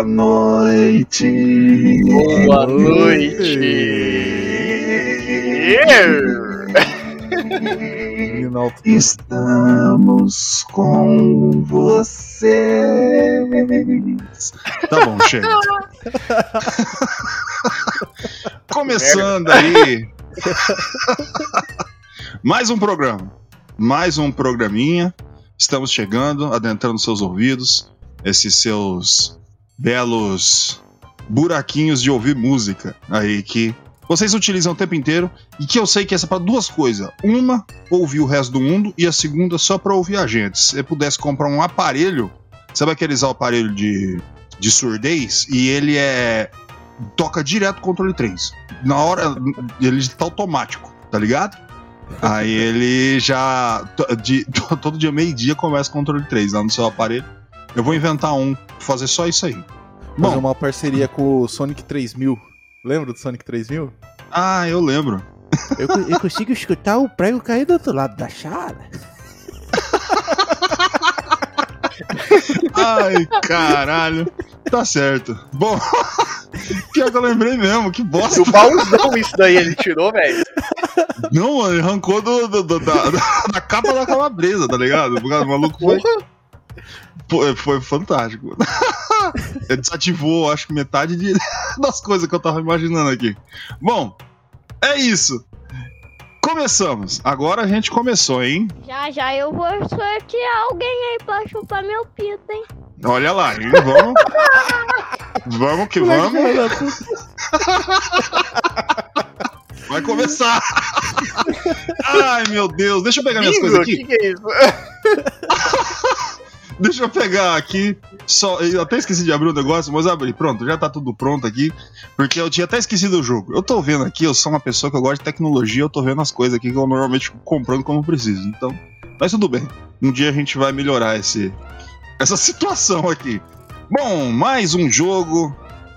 Boa noite! Boa noite! Estamos com vocês. Tá bom, chega. Começando aí. Mais um programa. Mais um programinha. Estamos chegando, adentrando seus ouvidos. Esses seus belos buraquinhos de ouvir música aí que vocês utilizam o tempo inteiro e que eu sei que essa é para duas coisas. Uma, ouvir o resto do mundo e a segunda só para ouvir a gente. Se você pudesse comprar um aparelho, sabe aqueles aparelho de, de surdez e ele é toca direto controle 3. Na hora ele tá automático, tá ligado? Aí ele já de- to- todo dia meio-dia começa controle 3 lá no seu aparelho. Eu vou inventar um, fazer só isso aí. Fazer Bom, uma parceria com o Sonic 3000. Lembra do Sonic 3000? ah, eu lembro. Eu, eu consigo escutar o prego cair do outro lado da sala. Ai, caralho. Tá certo. Bom, pior que eu lembrei mesmo, que bosta. Do baúzão isso daí ele tirou, velho. Não, mano, ele arrancou do, do- do- da, da- da capa da calabresa, tá ligado? O cara- o maluco foi, foi, foi fantástico. Ele desativou, acho que metade de- das coisas que eu tava imaginando aqui. Bom, é isso. Começamos. Agora a gente começou, hein? Já já eu vou sortear alguém aí pra chupar meu pito, hein? Olha lá, hein? Vamos. Vamos que vamos. Vai começar. Ai, meu Deus. Deixa eu pegar minhas coisas aqui. que que é isso? Deixa eu pegar aqui. Só, eu até esqueci de abrir o negócio, mas abri. Pronto, já tá tudo pronto aqui. Porque eu tinha até esquecido o jogo. Eu tô vendo aqui, eu sou uma pessoa que eu gosto de tecnologia, eu tô vendo as coisas aqui que eu normalmente fico comprando quando preciso. Então, mas tudo bem. Um dia a gente vai melhorar esse, essa situação aqui. Bom, mais um jogo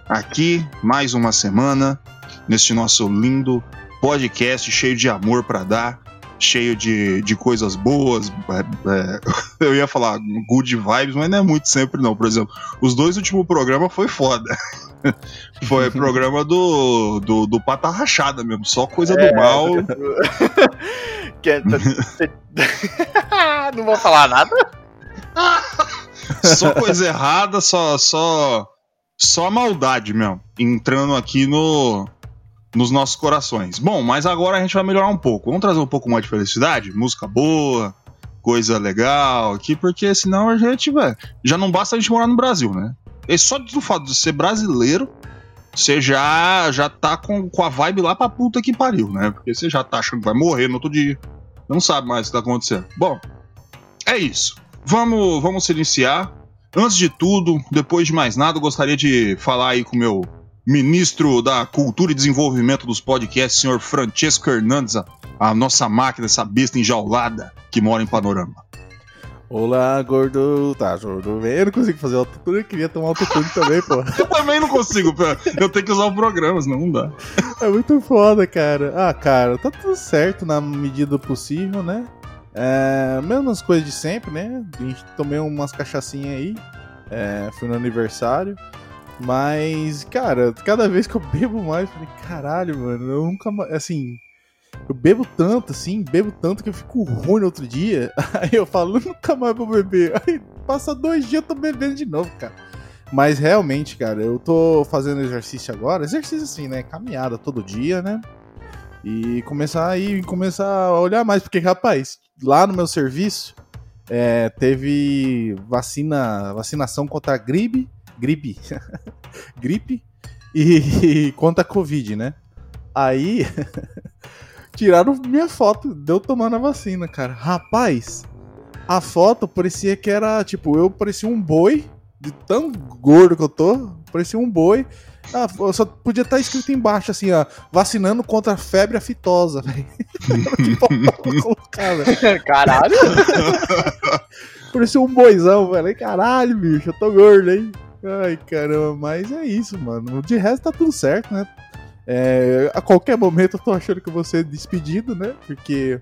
aqui, mais uma semana, neste nosso lindo podcast cheio de amor pra dar cheio de, de coisas boas. é, é, eu ia falar good vibes, mas não é muito sempre, não. Por exemplo, os dois últimos programas foi foda. foi programa do, do, do Pata Rachada mesmo, só coisa É. do mal. É- Não vou falar nada. Só coisa errada, só, só, só maldade mesmo. Entrando aqui no, nos nossos corações. Bom, mas agora a gente vai melhorar um pouco. Vamos trazer um pouco mais de felicidade, música boa, coisa legal aqui, porque senão a gente, velho, já não basta a gente morar no Brasil, né? E só do fato de ser brasileiro, você já, já tá com, com a vibe lá pra puta que pariu, né? Porque você já tá achando que vai morrer no outro dia. Não sabe mais o que tá acontecendo. Bom, é isso. Vamos, vamos iniciar. Antes de tudo, depois de mais nada, eu gostaria de falar aí com o meu ministro da Cultura e Desenvolvimento dos Podcasts, senhor Francesco Hernandes, a, nossa máquina, essa besta enjaulada que mora em Panorama. Olá, gordo. Tá, gordo. Eu não consigo fazer autotune, eu queria tomar autotune também, pô. Eu também não consigo, pô. eu tenho que usar o programa, senão não dá. É muito foda, cara. Ah, cara, tá tudo certo na medida do possível, né? É, mesmas coisas de sempre, né? A gente tomei umas cachaçinhas aí. É, fui no aniversário. Mas, cara, cada vez que eu bebo mais, eu falei, caralho, mano, eu nunca mais. Assim, eu bebo tanto, assim, bebo tanto que eu fico ruim no outro dia. Aí eu falo, nunca mais vou beber. Aí passa dois dias eu tô bebendo de novo, cara. Mas realmente, cara, eu tô fazendo exercício agora. Exercício assim, né? Caminhada todo dia, né? E começar aí, começar a olhar mais, porque, rapaz, lá no meu serviço é, teve vacina, vacinação contra a gripe, gripe, gripe e, contra a Covid, né? Aí tiraram minha foto, deu tomando a vacina, cara. Rapaz, a foto parecia que era, tipo, eu parecia um boi, de tão gordo que eu tô. Parecia um boi. Ah, só podia estar escrito embaixo assim, ó, vacinando contra a febre aftosa, velho. que porra colocar, velho. Caralho. Parecia um boizão, velho. Caralho, bicho, eu tô gordo, hein? Ai, caramba, mas é isso, mano. De resto tá tudo certo, né? É, a qualquer momento eu tô achando que eu vou ser despedido, né? Porque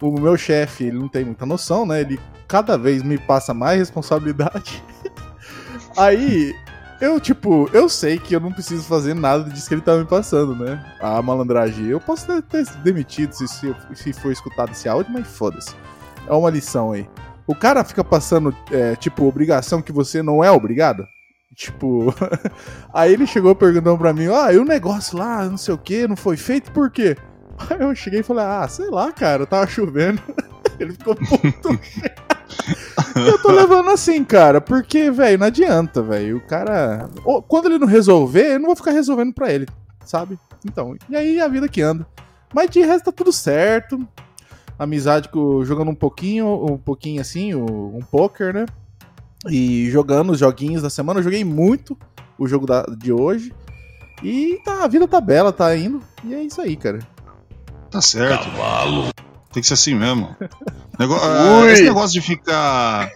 o meu chefe, ele não tem muita noção, né? Ele cada vez me passa mais responsabilidade. Aí, eu, tipo, eu sei que eu não preciso fazer nada disso que ele tá me passando, né? A malandragem. Eu posso ter, demitido se, se, se for escutado esse áudio, mas foda-se. É uma lição aí. O cara fica passando, é, tipo, obrigação que você não é obrigado. Tipo, aí ele chegou perguntando pra mim, ah, e o negócio lá, não sei o que, não foi feito por quê? Aí eu cheguei e falei, ah, sei lá, cara, tava chovendo. Ele ficou puto. eu tô levando assim, cara, porque, velho, não adianta, velho. O cara. Quando ele não resolver, eu não vou ficar resolvendo pra ele, sabe? Então, e aí a vida que anda. Mas de resto tá tudo certo. Amizade com, jogando um pouquinho, um pouquinho assim, um poker, né? E jogando os joguinhos da semana. Eu joguei muito o jogo da- de hoje. E tá, a vida tá bela, tá indo. E é isso aí, cara. Tá certo. Tem que ser assim mesmo. Nego- ah, Ui. esse negócio de ficar.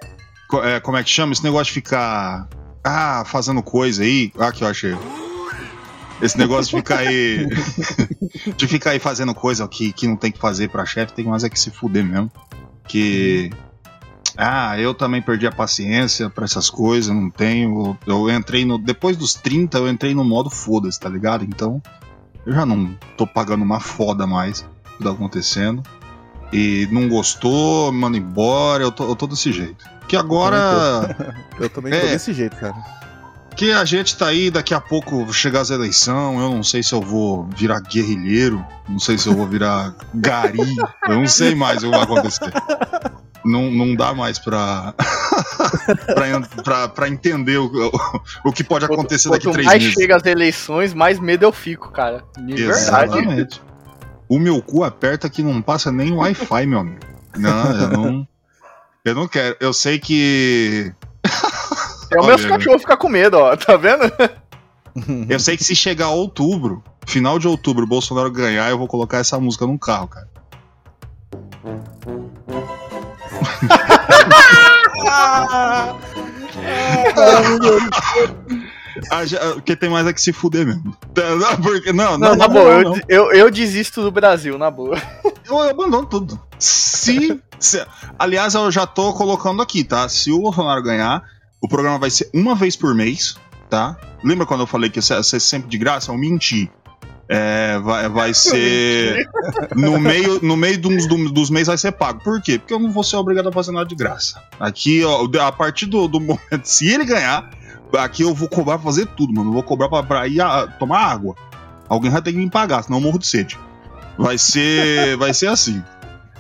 co- é, como é que chama? Esse negócio de ficar. Ah, fazendo coisa aí. Ah, que eu achei. Esse negócio de ficar aí. de ficar aí fazendo coisa que, que não tem que fazer pra chefe, tem mais é que se fuder mesmo. Que. Ah, eu também perdi a paciência pra essas coisas, não tenho. Eu entrei no. Depois dos 30, eu entrei no modo foda-se, tá ligado? Então. Eu já não tô pagando uma foda mais o que tá acontecendo. E não gostou, manda embora, eu tô, eu tô desse jeito. Que agora. Eu também tô É. desse jeito, cara. Que a gente tá aí, daqui a pouco chegar as eleições, eu não sei se eu vou virar guerrilheiro, não sei se eu vou virar gari, eu não sei mais o que vai acontecer. Não, não dá mais pra, pra, en- pra, pra entender o, o, o que pode acontecer Quanto daqui três mais meses. chega as eleições, mais medo eu fico, cara. De verdade. Exatamente. O meu cu aperta que não passa nem Wi-Fi, meu amigo. Não, eu não. Eu não quero. Eu sei que. É o Olha, meus cachorros ficar com medo, ó. Tá vendo? Eu sei que se chegar outubro, final de outubro, o Bolsonaro ganhar, eu vou colocar essa música num carro, cara. Ah, já- Porque tem mais é que se fuder mesmo. Não, porque, não, Não, não, na boa, não, eu, eu, desisto do Brasil, na boa. eu, eu abandono tudo. Se, se- Aliás, eu já tô colocando aqui, tá? Se o Bolsonaro ganhar, o programa vai ser uma vez por mês, tá? Lembra quando eu falei que ia ia ser sempre de graça? Eu menti. É, vai, vai ser. No meio, no meio dos, do- dos meses vai ser pago. Por quê? Porque eu não vou ser obrigado a fazer nada de graça. Aqui, ó, a partir do, do momento. Se ele ganhar, aqui eu vou cobrar pra fazer tudo, mano. Eu vou cobrar pra, pra ir a- tomar água. Alguém vai ter que me pagar, senão eu morro de sede. Vai ser. Vai ser assim.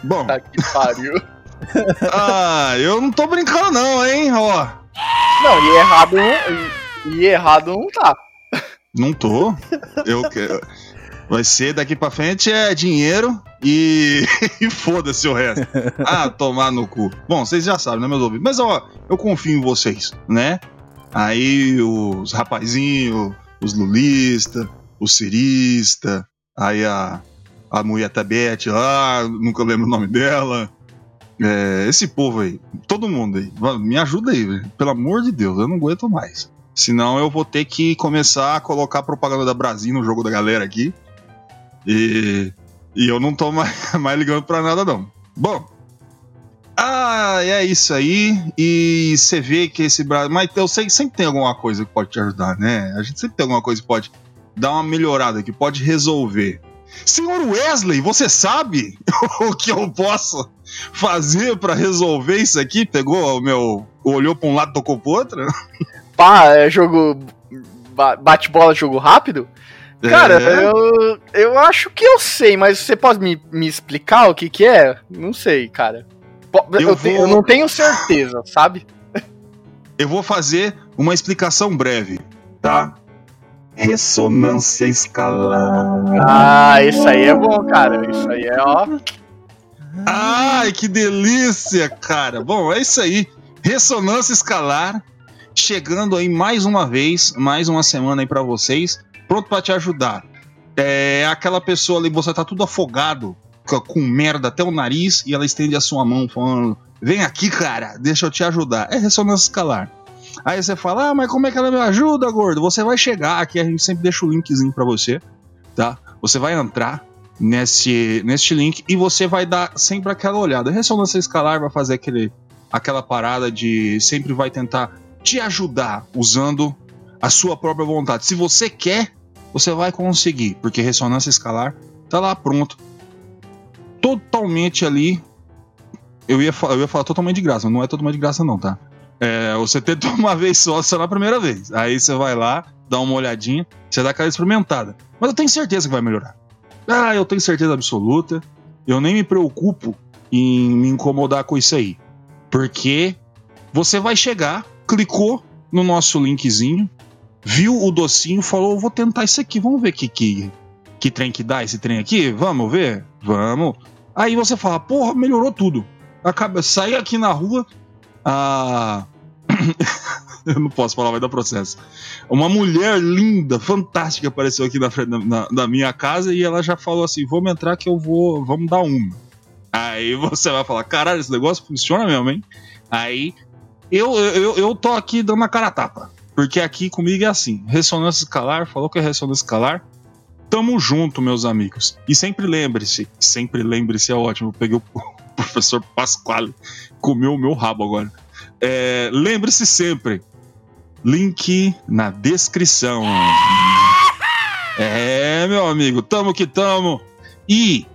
Bom, Tá que pariu. ah, eu não tô brincando, não, hein, ó. Não, e errado. E, e errado não tá. Não tô. Eu quero. Vai ser daqui pra frente é dinheiro e, e foda-se o resto. Ah, tomar no cu. Bom, vocês já sabem, né, meus ouvintes? Mas ó, eu confio em vocês, né? Aí os rapazinhos, os lulistas, o cirista, aí a, a mulher Tabete lá, nunca lembro o nome dela. É, esse povo aí, todo mundo aí, me ajuda aí, pelo amor de Deus, eu não aguento mais. Senão eu vou ter que começar a colocar propaganda da Brasil no jogo da galera aqui. E, e eu não tô mais, mais ligando pra nada, não. Bom. Ah, é isso aí. E você vê que esse Brasil. Mas eu sei que sempre tem alguma coisa que pode te ajudar, né? A gente sempre tem alguma coisa que pode dar uma melhorada, que pode resolver. Senhor Wesley, você sabe o que eu posso fazer pra resolver isso aqui? Pegou o meu. Olhou pra um lado, tocou pro outro? Pá, é jogo. ba- Bate-bola, jogo rápido? Cara, É. eu, eu acho que eu sei, mas você pode me, me explicar o que que é? Não sei, cara. Eu, Eu vou- eu não tenho certeza, sabe? Eu vou fazer uma explicação breve, tá? Ressonância escalar. Ah, isso aí é bom, cara. Isso aí é, ó. Ai, que delícia, cara. Bom, é isso aí. Ressonância escalar chegando aí mais uma vez, mais uma semana aí pra vocês, pronto pra te ajudar. É aquela pessoa ali, você tá tudo afogado, com- merda até o nariz, e ela estende a sua mão falando: Vem aqui, cara, deixa eu te ajudar. É ressonância escalar. Aí você fala: Ah, mas como é que ela me ajuda, gordo? Você vai chegar aqui, a gente sempre deixa o linkzinho pra você, tá? Você vai entrar nesse, neste link e você vai dar sempre aquela olhada. Ressonância escalar vai fazer aquele, aquela parada de sempre vai tentar te ajudar usando a sua própria vontade. Se você quer, você vai conseguir, porque ressonância escalar tá lá pronto. Totalmente ali. Eu ia, eu ia falar totalmente de graça, mas não é totalmente de graça, não, tá? É, você tenta uma vez só, só na primeira vez. Aí você vai lá, dá uma olhadinha, você dá aquela experimentada. Mas eu tenho certeza que vai melhorar. Ah, eu tenho certeza absoluta. Eu nem me preocupo em me incomodar com isso aí. Porque você vai chegar, clicou no nosso linkzinho, viu o docinho, falou: vou tentar isso aqui, vamos ver que, que, que trem que dá esse trem aqui? Vamos ver? Vamos. Aí você fala: porra, melhorou tudo. Acaba, sai aqui na rua, a. Eu não posso falar, vai dar processo. Uma mulher linda, fantástica, apareceu aqui na frente na- da minha casa e ela já falou assim: vamos entrar que eu vou. Vamos dar uma. Aí você vai falar: caralho, esse negócio funciona mesmo, hein? Aí eu, eu, eu tô aqui dando a cara a tapa. Porque aqui comigo é assim: ressonância escalar, falou que é ressonância escalar. Tamo junto, meus amigos. E sempre lembre-se, sempre lembre-se, é ótimo. Eu peguei o professor Pasquale, comeu o meu rabo agora. É, lembre-se sempre, link na descrição. É, meu amigo, tamo que tamo. E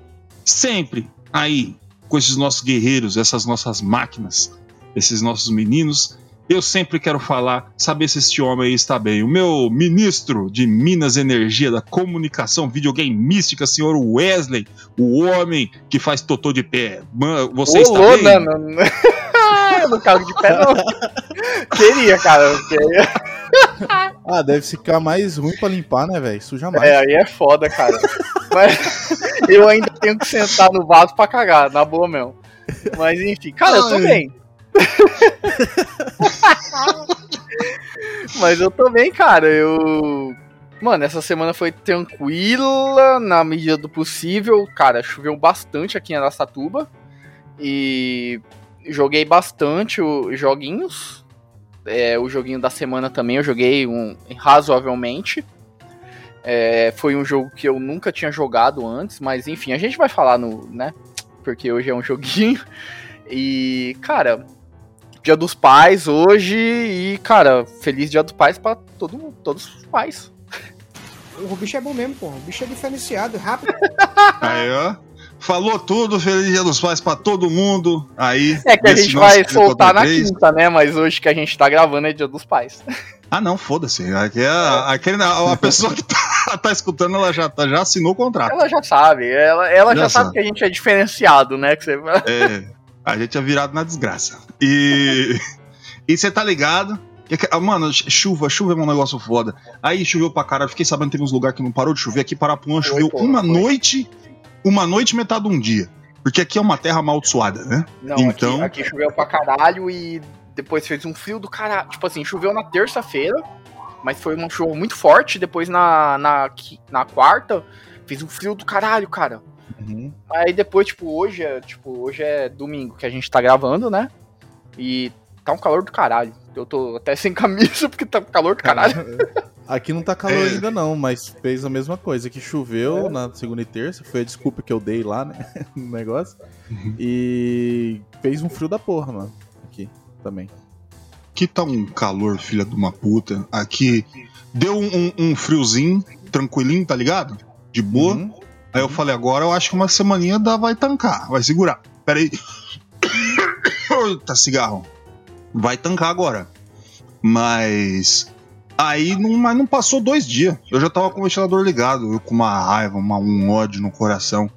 sempre aí, com esses nossos guerreiros, essas nossas máquinas, esses nossos meninos, eu sempre quero falar, saber se este homem aí está bem. O meu ministro de Minas Energia da Comunicação Videogame Mística, senhor Wesley, o homem que faz totô de pé. Man, Você está bem? não, não, não. Eu não cargo de pé, não. Queria, cara. Queria. Ah, deve ficar mais ruim pra limpar, né, velho? Suja mais. É, aí é foda, cara. Mas eu ainda tenho que sentar no vaso pra cagar, na boa mesmo. Mas enfim, cara, eu tô Ai. bem. Mas eu tô bem, cara. Eu. Mano, essa semana foi tranquila, na medida do possível. Cara, choveu bastante aqui em Aracatuba. E joguei bastante os joguinhos. É, o joguinho da semana também eu joguei um, razoavelmente. É, foi um jogo que eu nunca tinha jogado antes, mas enfim, a gente vai falar no, né? Porque hoje é um joguinho. E, cara, Dia dos Pais hoje e, cara, feliz Dia dos Pais pra todo, mundo, todos os pais. O bicho é bom mesmo, porra. O bicho é diferenciado, rápido. Aí, ó. Falou tudo, Feliz Dia dos Pais pra todo mundo. Aí. É que a gente vai soltar na 43. quinta, né? Mas hoje que a gente tá gravando é Dia dos Pais. Ah, não, foda-se. Aqui é, aquele, a pessoa que tá, tá escutando, ela já, tá- já assinou o contrato. Ela já sabe, ela, ela já, Já sabe sabe. que a gente é diferenciado, né? Que você... É, a gente é virado na desgraça. E. E você tá ligado? que que- ah, Mano, ch- chuva, chuva é um negócio foda. Aí choveu pra caralho. Fiquei sabendo que teve uns lugares que não parou de chover. Aqui Parapuã choveu uma foi. noite, uma noite, metade de um dia. Porque aqui é uma terra amaldiçoada, né? Não, Então- aqui, aqui choveu pra caralho e depois fez um frio do caralho. Tipo assim, choveu na terça-feira, mas foi um show muito forte. Depois na, na, na quarta, fez um frio do caralho, cara. Uhum. Aí depois, tipo, hoje é, tipo, hoje é domingo que a gente tá gravando, né? E tá um calor do caralho. Eu tô até sem camisa porque tá um calor do caralho. Aqui não tá calor É. ainda não, mas fez a mesma coisa. Que choveu na segunda e terça, foi a desculpa que eu dei lá, né? No negócio. E fez um frio da porra, mano. Aqui também. Aqui tá um calor, filha de uma puta. Aqui deu um, um- um friozinho, tranquilinho, tá ligado? De boa. Uhum. Aí eu falei, agora eu acho que uma semaninha dá, vai tancar, vai segurar. Pera aí. Eita, cigarro. Vai tancar agora. Mas. Aí não, mas não passou dois dias. Eu já tava com o ventilador ligado, eu com uma raiva, uma- um ódio no coração.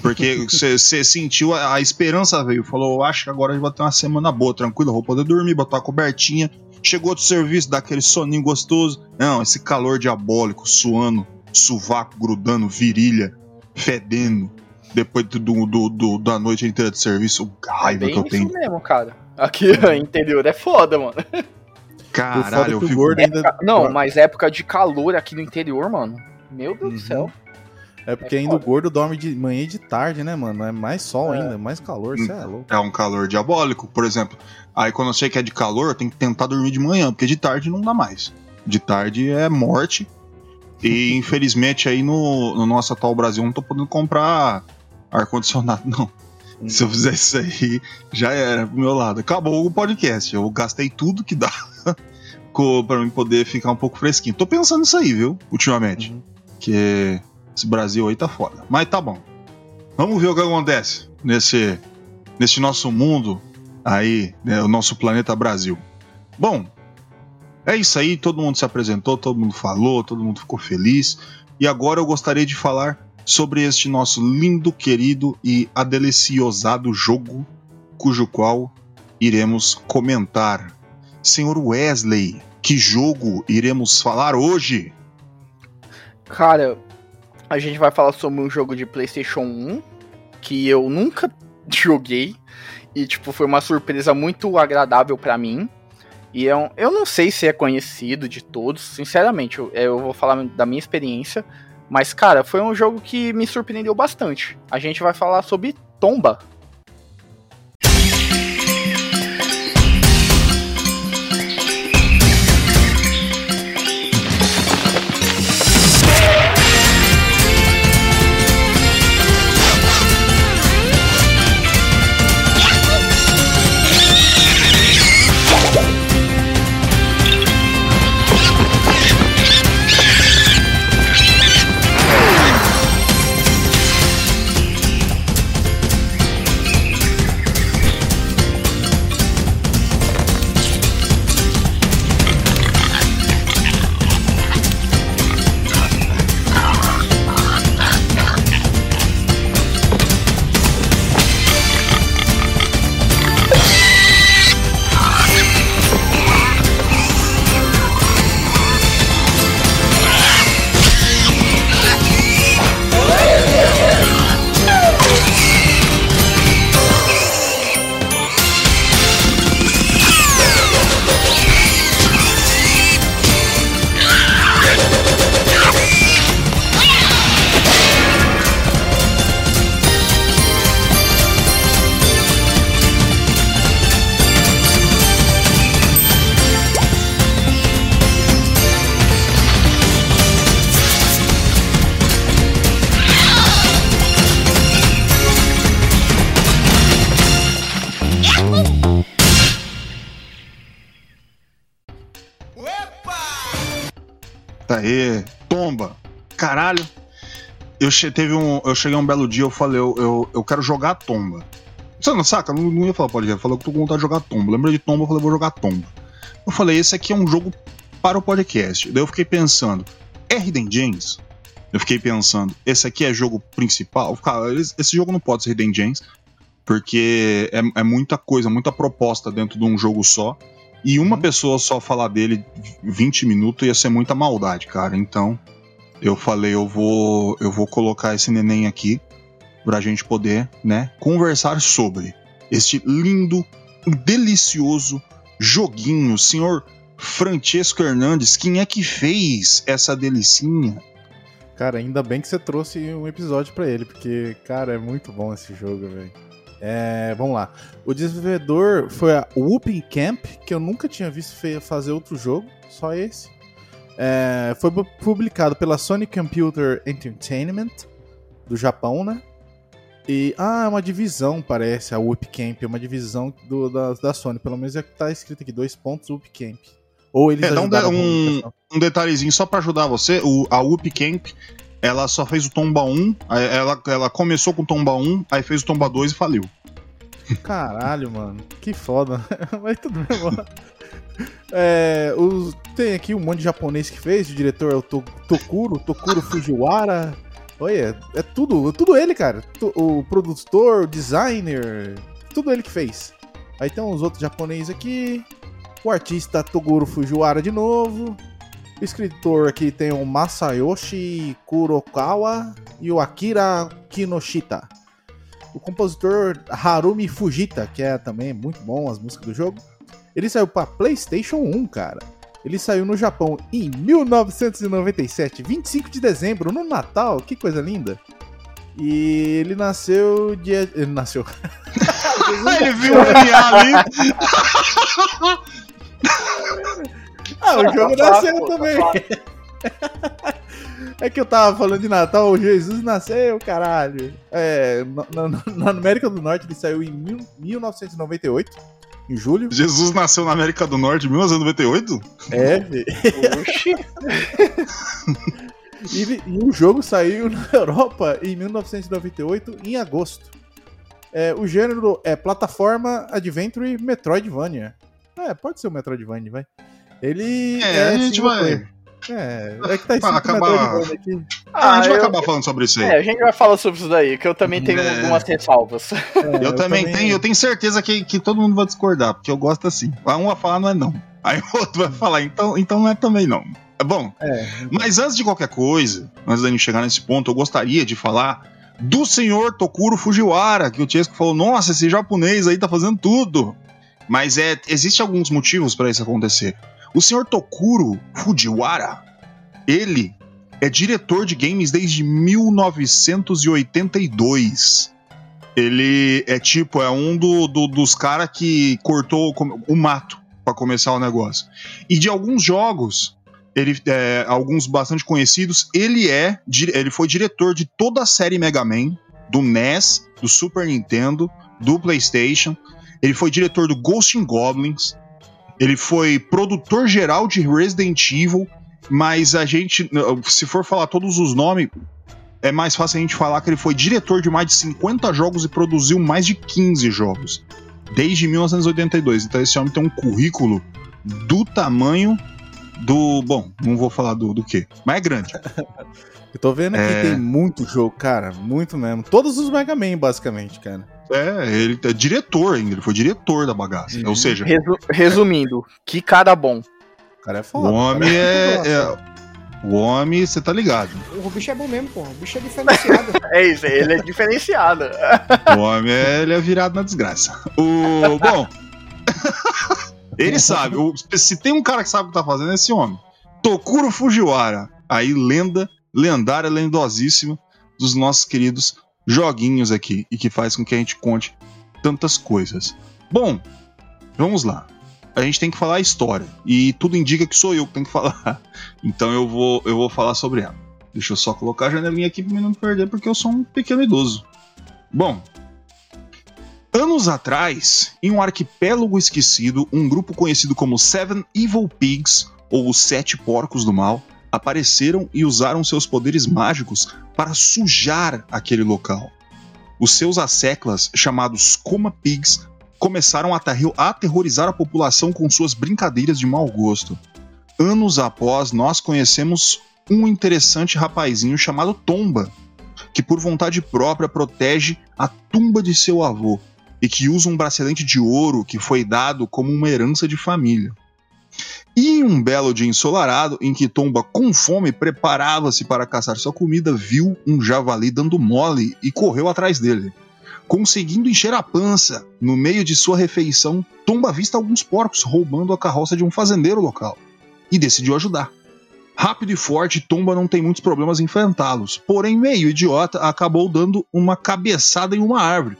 Porque você sentiu, a, a esperança veio. Falou, eu acho que agora a gente vai ter uma semana boa, tranquilo, eu vou poder dormir, botar a cobertinha. Chegou do serviço, dá aquele soninho gostoso. Não, esse calor diabólico, suando, sovaco grudando, virilha, fedendo. Depois do, do, do- da noite inteira de serviço, o raiva Bem que eu tenho. isso mesmo, cara. Aqui, interior é foda, mano. Caralho, eu que o fico. gordo ainda. Época- Não, mas época de calor aqui no interior, mano. Meu Deus do Uhum. céu. É porque É ainda o gordo dorme de manhã e de tarde, né, mano? É mais sol ainda, mais calor, você é louco. É um calor diabólico, por exemplo. Aí quando eu sei que é de calor, eu tenho que tentar dormir de manhã, porque de tarde não dá mais. De tarde é morte. E infelizmente aí no, no nosso atual Brasil não tô podendo comprar ar-condicionado, não. Se eu fizer isso aí, já era pro meu lado. Acabou o podcast. Eu gastei tudo que dá pra mim poder ficar um pouco fresquinho. Tô pensando nisso aí, viu? Ultimamente. Uhum. Que esse Brasil aí tá foda. Mas tá bom. Vamos ver o que acontece nesse, nesse nosso mundo aí, né, o nosso planeta Brasil. Bom, é isso aí. Todo mundo se apresentou, todo mundo falou, todo mundo ficou feliz. E agora eu gostaria de falar sobre este nosso lindo, querido e adeliciosado jogo, cujo qual iremos comentar. Senhor Wesley, que jogo iremos falar hoje? Cara, a gente vai falar sobre um jogo de PlayStation 1 que eu nunca joguei e tipo foi uma surpresa muito agradável pra mim. E é um- eu não sei se é conhecido de todos, sinceramente, eu, eu vou falar da minha experiência, mas cara, foi um jogo que me surpreendeu bastante. A gente vai falar sobre Tomba. Che teve um, eu cheguei um belo dia, eu falei, eu, eu, eu quero jogar tomba. Você não saca? Eu Não, não ia falar podcast, falou que tô com vontade de jogar tomba. Lembrei de tomba, eu falei, vou jogar tomba. Eu falei, esse aqui é um jogo para o podcast. Daí eu fiquei pensando, é Hidden Gems? Eu fiquei pensando, esse aqui é jogo principal? Cara, esse jogo não pode ser Hidden Gems, porque é, é muita coisa, muita proposta dentro de um jogo só. E uma pessoa só falar dele 20 minutos ia ser muita maldade, cara. Então, eu falei, eu vou, eu vou colocar esse neném aqui pra gente poder, né, conversar sobre este lindo, delicioso joguinho, senhor Francesco Hernandes. Quem é que fez essa delicinha? Cara, ainda bem que você trouxe um episódio pra ele, porque, cara, é muito bom esse jogo, velho. É, vamos lá. O desenvolvedor foi a Whooping Camp, que eu nunca tinha visto fazer outro jogo, só esse. É, foi pu- publicado pela Sony Computer Entertainment, do Japão, né? E, ah, é uma divisão, parece, a Whoop Camp, é uma divisão do- da, da Sony, pelo menos é que tá escrito aqui, dois pontos Whoop Camp. Ou eles É, dá um, um, detalhezinho só pra ajudar você. O, a Whoop Camp, ela só fez o Tomba 1. aí Ela, ela começou com o Tomba 1, aí fez o Tomba 2 e faliu. Caralho, mano. Que foda. Mas tudo bem, mano. É, os- tem aqui um monte de japonês que fez. O diretor é o To- Tokuro, Tokuro Fujiwara. Olha, é tudo, é tudo ele, cara. O produtor, o designer, tudo ele que fez. Aí tem uns outros japoneses aqui. O artista Toguro Fujiwara de novo. O escritor aqui tem o Masayoshi Kurokawa e o Akira Kinoshita o compositor Harumi Fujita, que é também muito bom as músicas do jogo, Ele saiu pra PlayStation 1, cara. Ele saiu no Japão em 1997, 25 de dezembro, no Natal. Que coisa linda. E ele nasceu dia. Ele nasceu. Ele viu o NA ali. Ah, o jogo Tá nasceu tá também. É que eu tava falando de Natal, o Jesus nasceu, caralho. É, na, na- na América do Norte ele saiu em mil- 1998, em julho. Jesus nasceu na América do Norte em 1998? É, velho. Oxi. E, e o jogo saiu na Europa em 1998, em agosto. É, o gênero é plataforma, adventure, Metroidvania. É, pode ser o Metroidvania, vai. Ele É, a gente vai. player. É, é que tá acabar- Metroidvania aqui. a gente vai eu- acabar falando sobre isso aí. É, a gente vai falar sobre isso daí, que eu também tenho É. algumas ressalvas. É, eu, também tenho, eu tenho certeza que, que todo mundo vai discordar, porque eu gosto assim. Um vai falar não é não. Aí o outro vai falar, então, então não é também não. É bom. É. Mas antes de qualquer coisa, antes da gente chegar nesse ponto, eu gostaria de falar do senhor Tokuro Fujiwara, que o Chesco falou: nossa, esse japonês aí tá fazendo tudo. Mas é, existe alguns motivos para isso acontecer. O senhor Tokuro Fujiwara, ele é diretor de games desde 1982. Ele é tipo, é um do- do- dos caras que cortou o- mato para começar o negócio. E de alguns jogos, ele é, alguns bastante conhecidos, ele é ele foi diretor de toda a série Mega Man, do NES, do Super Nintendo, do PlayStation. Ele foi diretor do Ghost in Goblins. Ele foi produtor geral de Resident Evil, mas a gente, se for falar todos os nomes, é mais fácil a gente falar que ele foi diretor de mais de 50 jogos e produziu mais de 15 jogos. Desde 1982. Então esse homem tem um currículo do tamanho do. Bom, não vou falar do, do que, mas é grande. Eu tô vendo aqui É. tem muito jogo, cara. Muito mesmo. Todos os Mega Man, basicamente, cara. É, ele é diretor ainda, ele foi diretor da bagaça. Uhum. Ou seja, Resu- resumindo, que cara bom. O cara é o foda. homem cara. é, é- O homem, você tá ligado. O bicho é bom mesmo, pô. O bicho é diferenciado. É isso, ele é diferenciado. O homem é, ele é virado na desgraça. O, bom, ele sabe. o- se tem um cara que sabe o que tá fazendo, é esse homem. Tokuro Fujiwara. Aí, lenda, lendária, lendosíssima dos nossos queridos joguinhos aqui. E que faz com que a gente conte tantas coisas. Bom, vamos lá. A gente tem que falar a história. E tudo indica que sou eu que tenho que falar. Então eu vou, eu vou falar sobre ela. Deixa eu só colocar a janelinha aqui mim não me perder, porque eu sou um pequeno idoso. Bom, anos atrás, em um arquipélago esquecido, um grupo conhecido como Seven Evil Pigs, ou os Sete Porcos do Mal, apareceram e usaram seus poderes mágicos para sujar aquele local. Os seus asseclas, chamados Coma Pigs, começaram a aterrorizar a população com suas brincadeiras de mau gosto. Anos após, nós conhecemos um interessante rapazinho chamado Tomba, que por vontade própria protege a tumba de seu avô e que usa um bracelete de ouro que foi dado como uma herança de família. E em um belo dia ensolarado, em que Tomba, com fome, preparava-se para caçar sua comida, viu um javali dando mole e correu atrás dele. Conseguindo encher a pança, no meio de sua refeição, Tomba avista alguns porcos roubando a carroça de um fazendeiro local e decidiu ajudar. Rápido e forte, Tomba não tem muitos problemas em enfrentá-los, porém, meio idiota, acabou dando uma cabeçada em uma árvore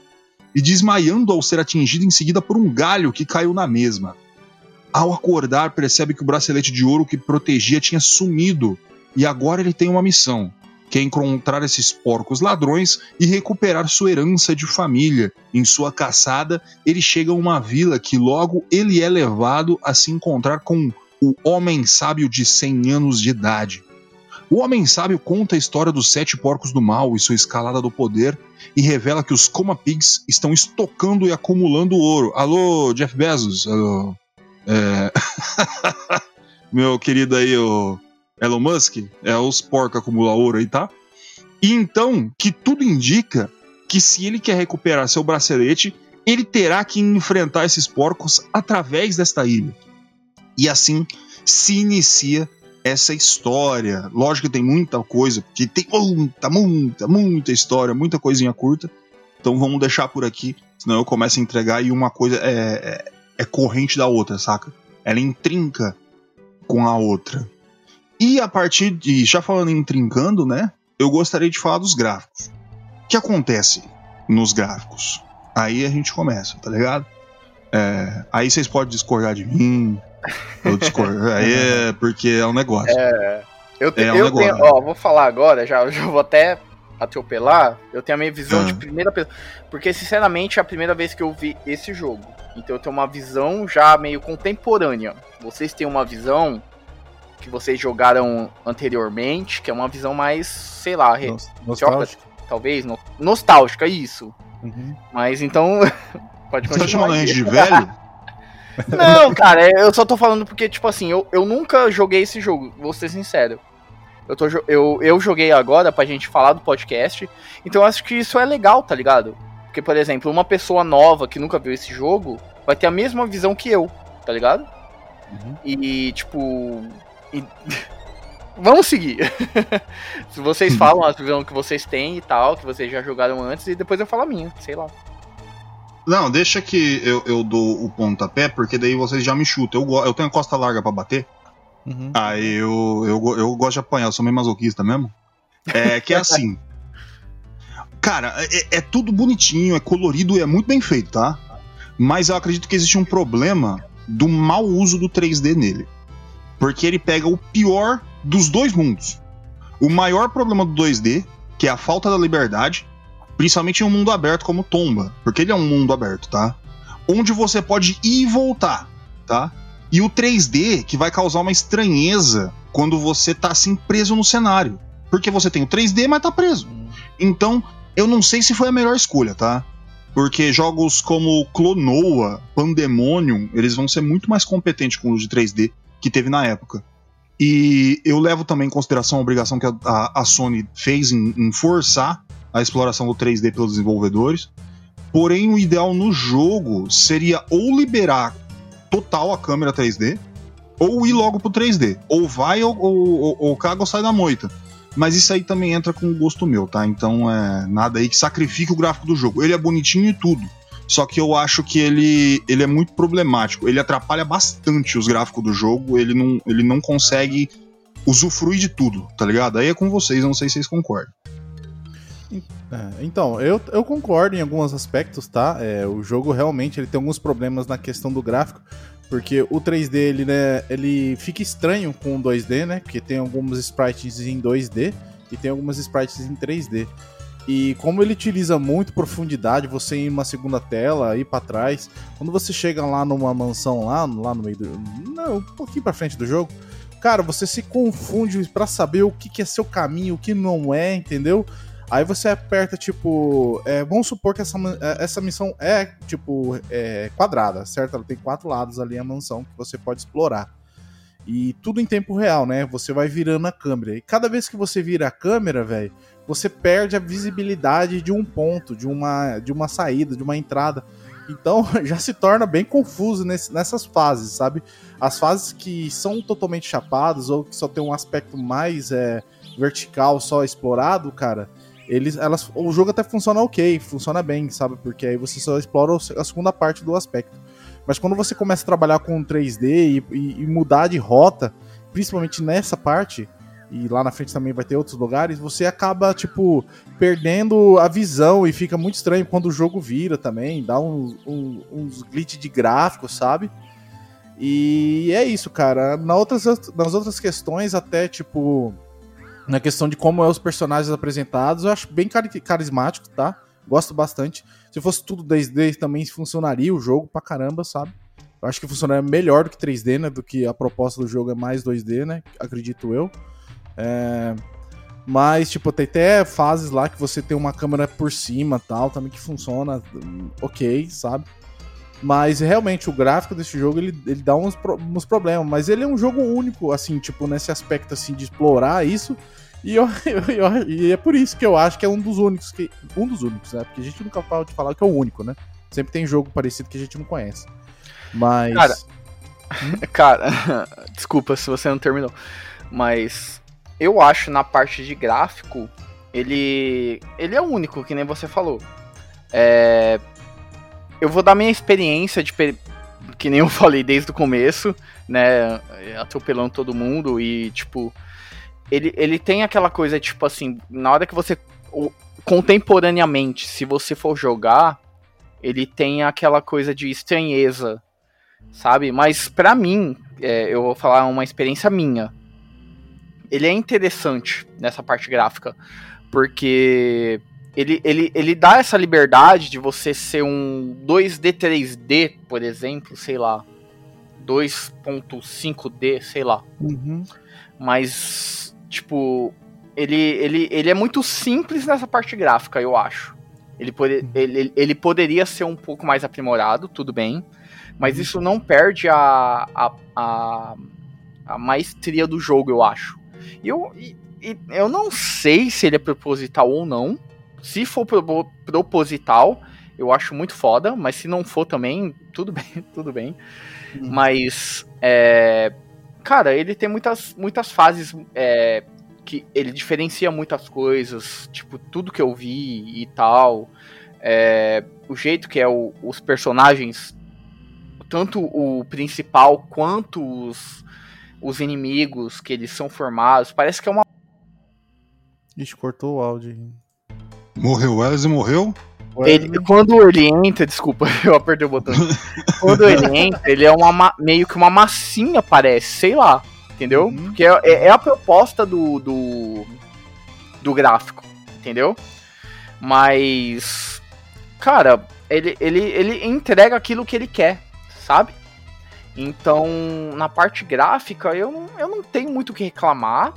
e desmaiando ao ser atingido em seguida por um galho que caiu na mesma. Ao acordar, percebe que o bracelete de ouro que protegia tinha sumido e agora ele tem uma missão, que é encontrar esses porcos ladrões e recuperar sua herança de família. Em sua caçada, ele chega a uma vila que logo ele é levado a se encontrar com o Homem Sábio de 100 anos de idade. O Homem Sábio conta a história dos sete porcos do mal e sua escalada do poder e revela que os Coma Pigs estão estocando e acumulando ouro. Alô, Jeff Bezos? Alô, é... Meu querido aí, o Elon Musk? É os porcos acumulam ouro aí, tá? E então, que tudo indica que se ele quer recuperar seu bracelete, ele terá que enfrentar esses porcos através desta ilha. E assim se inicia essa história. Lógico que tem muita coisa, porque tem muita, muita, muita história, muita coisinha curta. Então vamos deixar por aqui, senão eu começo a entregar e uma coisa é, é, corrente da outra, saca? Ela intrinca com a outra. E a partir de. Já falando em trincando, né? Eu gostaria de falar dos gráficos. O que acontece nos gráficos? Aí a gente começa, tá ligado? É, aí vocês podem discordar de mim. Eu discordo. aí é porque é um negócio. É, eu, te- É um eu negócio. tenho, ó, vou falar agora, já, já vou até atropelar. Eu tenho a minha visão Ah. de primeira pessoa. Porque, sinceramente, é a primeira vez que eu vi esse jogo. Então eu tenho uma visão já meio contemporânea. Vocês têm uma visão que vocês jogaram anteriormente, que é uma visão mais, sei lá, re- Nos- Nostálgico. talvez, no- nostálgica, isso. Uhum. Mas então. Pode Você tá continuar. chamando a gente de velho? Não, cara, eu só tô falando porque, tipo assim, eu, eu nunca joguei esse jogo, vou ser sincero. Eu, tô, eu, eu joguei agora pra gente falar do podcast, então eu acho que isso é legal, tá ligado? Porque, por exemplo, uma pessoa nova que nunca viu esse jogo vai ter a mesma visão que eu, tá ligado? Uhum. E, tipo. e- Vamos seguir. Se vocês falam a visão que vocês têm e tal, que vocês já jogaram antes, e depois eu falo a minha, sei lá. Não, deixa que eu, eu dou o pontapé, porque daí vocês já me chutam. Eu, eu tenho costa larga pra bater. Uhum. Aí eu, eu, eu gosto de apanhar, eu sou meio masoquista mesmo. É que é assim. Cara, é, é tudo bonitinho, é colorido e é muito bem feito, tá? Mas eu acredito que existe um problema do mau uso do 3D nele. Porque ele pega o pior dos dois mundos. O maior problema do 2D, que é a falta da liberdade, principalmente em um mundo aberto como Tomba, porque ele é um mundo aberto, tá? Onde você pode ir e voltar, tá? E o 3D que vai causar uma estranheza quando você tá assim preso no cenário. Porque você tem o 3D, mas tá preso. Então, eu não sei se foi a melhor escolha, tá? Porque jogos como Clonoa, Pandemonium, eles vão ser muito mais competentes com o de 3D que teve na época. E eu levo também em consideração a obrigação que a, a- a Sony fez em, em forçar a exploração do 3D pelos desenvolvedores. Porém, o ideal no jogo seria ou liberar total a câmera 3D, ou ir logo pro 3D. Ou vai ou, ou, ou, ou caga ou sai da moita. Mas isso aí também entra com o gosto meu, tá? Então é nada aí que sacrifique o gráfico do jogo. Ele é bonitinho e tudo. Só que eu acho que ele, ele é muito problemático. Ele atrapalha bastante os gráficos do jogo. Ele não, ele não consegue usufruir de tudo, tá ligado? Aí é com vocês, não sei se vocês concordam. É, então, eu, eu concordo em alguns aspectos, tá? É, o jogo realmente ele tem alguns problemas na questão do gráfico, porque o 3D ele, né, ele fica estranho com o 2D, né? Porque tem alguns sprites em 2D e tem algumas sprites em 3D. E como ele utiliza muito profundidade, você ir em uma segunda tela, ir pra trás, quando você chega lá numa mansão lá, lá no meio do. Não, um pouquinho pra frente do jogo, cara, você se confunde pra saber o que, que é seu caminho, o que não é, entendeu? Aí você aperta, tipo. é, vamos supor que essa, é, essa missão é, tipo, é, quadrada, certo? Ela tem quatro lados ali a mansão que você pode explorar. E tudo em tempo real, né? Você vai virando a câmera. E cada vez que você vira a câmera, velho, você perde a visibilidade de um ponto, de uma, de uma saída, de uma entrada. Então já se torna bem confuso nesse- nessas fases, sabe? As fases que são totalmente chapadas ou que só tem um aspecto mais é, vertical, só explorado, cara, eles, elas, o jogo até funciona ok, funciona bem, sabe? Porque aí você só explora a segunda parte do aspecto. Mas quando você começa a trabalhar com 3D e, e- e mudar de rota, principalmente nessa parte, e lá na frente também vai ter outros lugares, você acaba, tipo, perdendo a visão e fica muito estranho quando o jogo vira também, dá uns, um- uns glitch de gráfico, sabe? E é isso, cara. Na outras, nas outras questões, até, tipo, na questão de como é os personagens apresentados, eu acho bem cari- carismático, tá? Gosto bastante. Se fosse tudo 2D, também funcionaria o jogo pra caramba, sabe? Eu acho que funcionaria melhor do que 3D, né? Do que a proposta do jogo é mais 2D, né? Acredito eu. É, Mas, tipo, tem até fases lá que você tem uma câmera por cima tal, também que funciona hum, ok, sabe? Mas realmente o gráfico desse jogo ele, ele dá uns, uns problemas. Mas ele é um jogo único, assim, tipo, nesse aspecto assim de explorar isso. E, eu, eu- eu- e é por isso que eu acho que é um dos únicos que. Um dos únicos, né? Porque a gente nunca pode falar que é o único, né? Sempre tem jogo parecido que a gente não conhece. Mas. Cara, Cara, desculpa se você não terminou. Mas eu acho na parte de gráfico, ele. Ele é o único, que nem você falou. É, eu vou dar minha experiência de, pe- que nem eu falei desde o começo, né? Atropelando todo mundo e, tipo. Ele, ele tem aquela coisa, tipo assim, na hora que você. Contemporaneamente, se você for jogar, ele tem aquela coisa de estranheza, sabe? Mas pra mim, é, eu vou falar uma experiência minha. Ele é interessante nessa parte gráfica, porque ele, ele, ele dá essa liberdade de você ser um 2D 3D, por exemplo, sei lá, 2.5D, sei lá. Uhum. Mas, tipo, ele, ele, ele é muito simples nessa parte gráfica, eu acho. Ele, pode, ele, ele poderia ser um pouco mais aprimorado, tudo bem. Mas isso não perde a, a, a, a maestria do jogo, eu acho. E eu, e- e eu não sei se ele é proposital ou não. Se for propo- proposital, eu acho muito foda. Mas se não for também, tudo bem, tudo bem. Mas, é, cara, ele tem muitas, muitas fases é, que ele diferencia muitas coisas, tipo, tudo que eu vi e tal. É, o jeito que é o- os personagens, tanto o principal quanto os, os inimigos que eles são formados, parece que é uma. Ixi, cortou o áudio. Morreu, Wesley morreu? Ele, quando ele entra, desculpa, eu apertei o botão. quando ele entra, ele é uma, ma- meio que uma massinha, parece, sei lá, entendeu? Uhum. Porque é, é- é a proposta do, do, do gráfico, entendeu? Mas, cara, ele, ele, ele entrega aquilo que ele quer, sabe? Então, na parte gráfica, eu eu não tenho muito o que reclamar,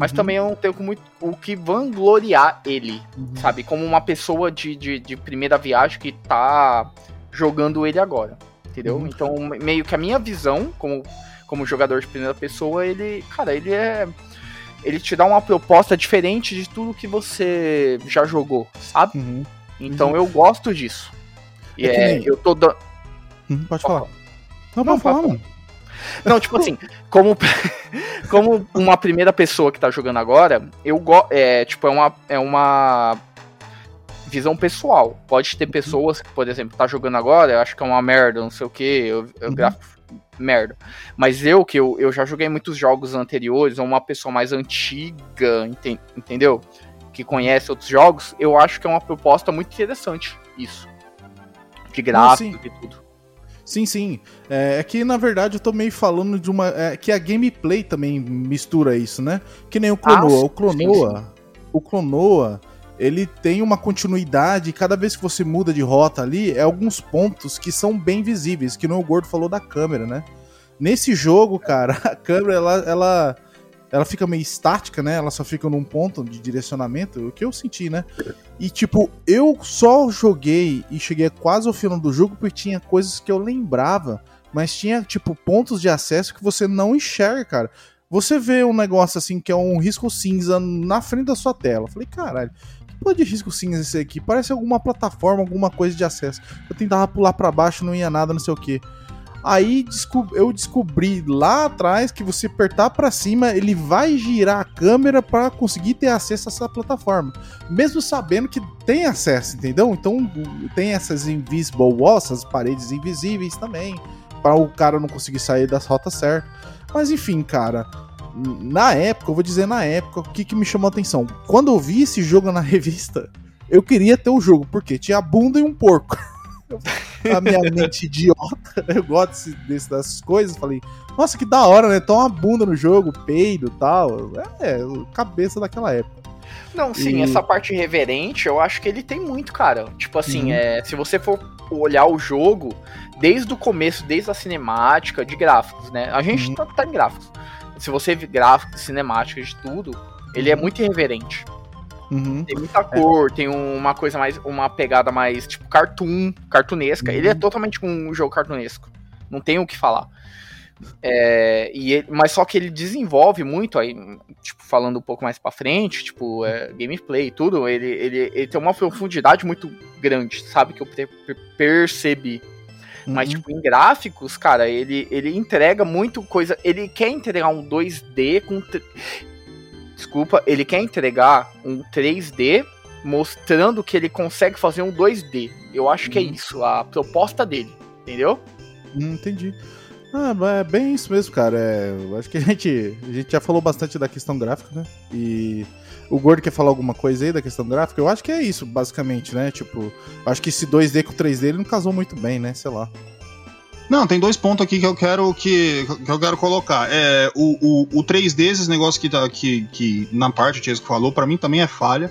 mas Uhum. também eu não tenho muito o que vangloriar ele, Uhum. sabe? Como uma pessoa de, de, de primeira viagem que tá jogando ele agora, entendeu? Uhum. Então, me- meio que a minha visão como, como jogador de primeira pessoa, ele, cara, ele é. Ele te dá uma proposta diferente de tudo que você já jogou, sabe? Uhum. Então eu gosto disso. E É que é, nem- eu tô dando. Uhum, Pode falar. Não, Não, pode falar, pode mano. Não, tipo assim, como, como uma primeira pessoa que tá jogando agora, eu go é, tipo, é uma, é uma visão pessoal. Pode ter pessoas que, por exemplo, tá jogando agora, eu acho que é uma merda, não sei o que, eu, eu Uhum. gráfico merda. Mas eu, que eu, eu já joguei muitos jogos anteriores, ou uma pessoa mais antiga, enten- entendeu? Que conhece outros jogos, eu acho que é uma proposta muito interessante, isso. De gráfico e tudo. Sim, sim. É, é que, na verdade, eu tô meio falando de uma. É, que a gameplay também mistura isso, né? Que nem o Clonoa. Ah, sim, o Clonoa. O Clonoa. Ele tem uma continuidade, cada vez que você muda de rota ali, é alguns pontos que são bem visíveis, que não o Gordo falou da câmera, né? Nesse jogo, cara, a câmera, ela, ela, ela fica meio estática, né? Ela só fica num ponto de direcionamento, o que eu senti, né? E, tipo, eu só joguei e cheguei quase ao final do jogo porque tinha coisas que eu lembrava, mas tinha, tipo, pontos de acesso que você não enxerga, cara. Você vê um negócio assim que é um risco cinza na frente da sua tela. Eu falei, caralho, que porra de risco cinza esse aqui? Parece alguma plataforma, alguma coisa de acesso. Eu tentava pular pra baixo, não ia nada, não sei o que. Aí eu descobri lá atrás que você apertar pra cima, ele vai girar a câmera pra conseguir ter acesso a essa plataforma mesmo sabendo que tem acesso, entendeu? Então tem essas invisible walls, essas paredes invisíveis também, para o cara não conseguir sair das rotas certas. Mas enfim, cara, na época, eu vou dizer na época, o que, que me chamou a atenção? Quando eu vi esse jogo na revista, eu queria ter o jogo, porque tinha bunda e um porco. A minha mente idiota, eu gosto desse, dessas coisas, falei, nossa, que da hora, né? Tão uma bunda no jogo, peido e tal. É, cabeça daquela época. Não, sim, E- essa parte reverente, eu acho que ele tem muito, cara. Tipo assim, Uhum. é, se você for olhar o jogo, desde o começo, desde a cinemática, de gráficos, né? A gente Uhum. tá, tá em gráficos. Se você vê gráficos, cinemáticas de tudo, ele é Uhum. muito irreverente. Uhum. Tem muita cor, tem uma coisa mais. uma pegada mais, tipo, cartoon, cartunesca. Ele é Uhum. totalmente um jogo cartunesco. Não tem o que falar. É, e ele- mas só que ele desenvolve muito aí, tipo, falando um pouco mais pra frente, tipo, é, gameplay e tudo, ele, ele, ele tem uma profundidade muito grande, sabe? Que eu per- per- percebi. Mas, Uhum. tipo, em gráficos, cara, ele, ele entrega muito coisa. Ele quer entregar um 2D com. Desculpa, ele quer entregar um 3D mostrando que ele consegue fazer um 2D. Eu acho que é Uhum. isso, a proposta dele, entendeu? Hum, entendi. Ah, mas é bem isso mesmo, cara. É, eu acho que a gente, a gente já falou bastante da questão gráfica, né? E o Gordo quer falar alguma coisa aí da questão gráfica? Eu acho que é isso, basicamente, né? Tipo, acho que esse 2D com 3D ele não casou muito bem, né? Sei lá. Não, tem dois pontos aqui que eu quero que, que eu quero colocar. É, o, o, o 3D, esses negócios que, tá, que, que na parte o Tiesco falou, pra mim também é falha.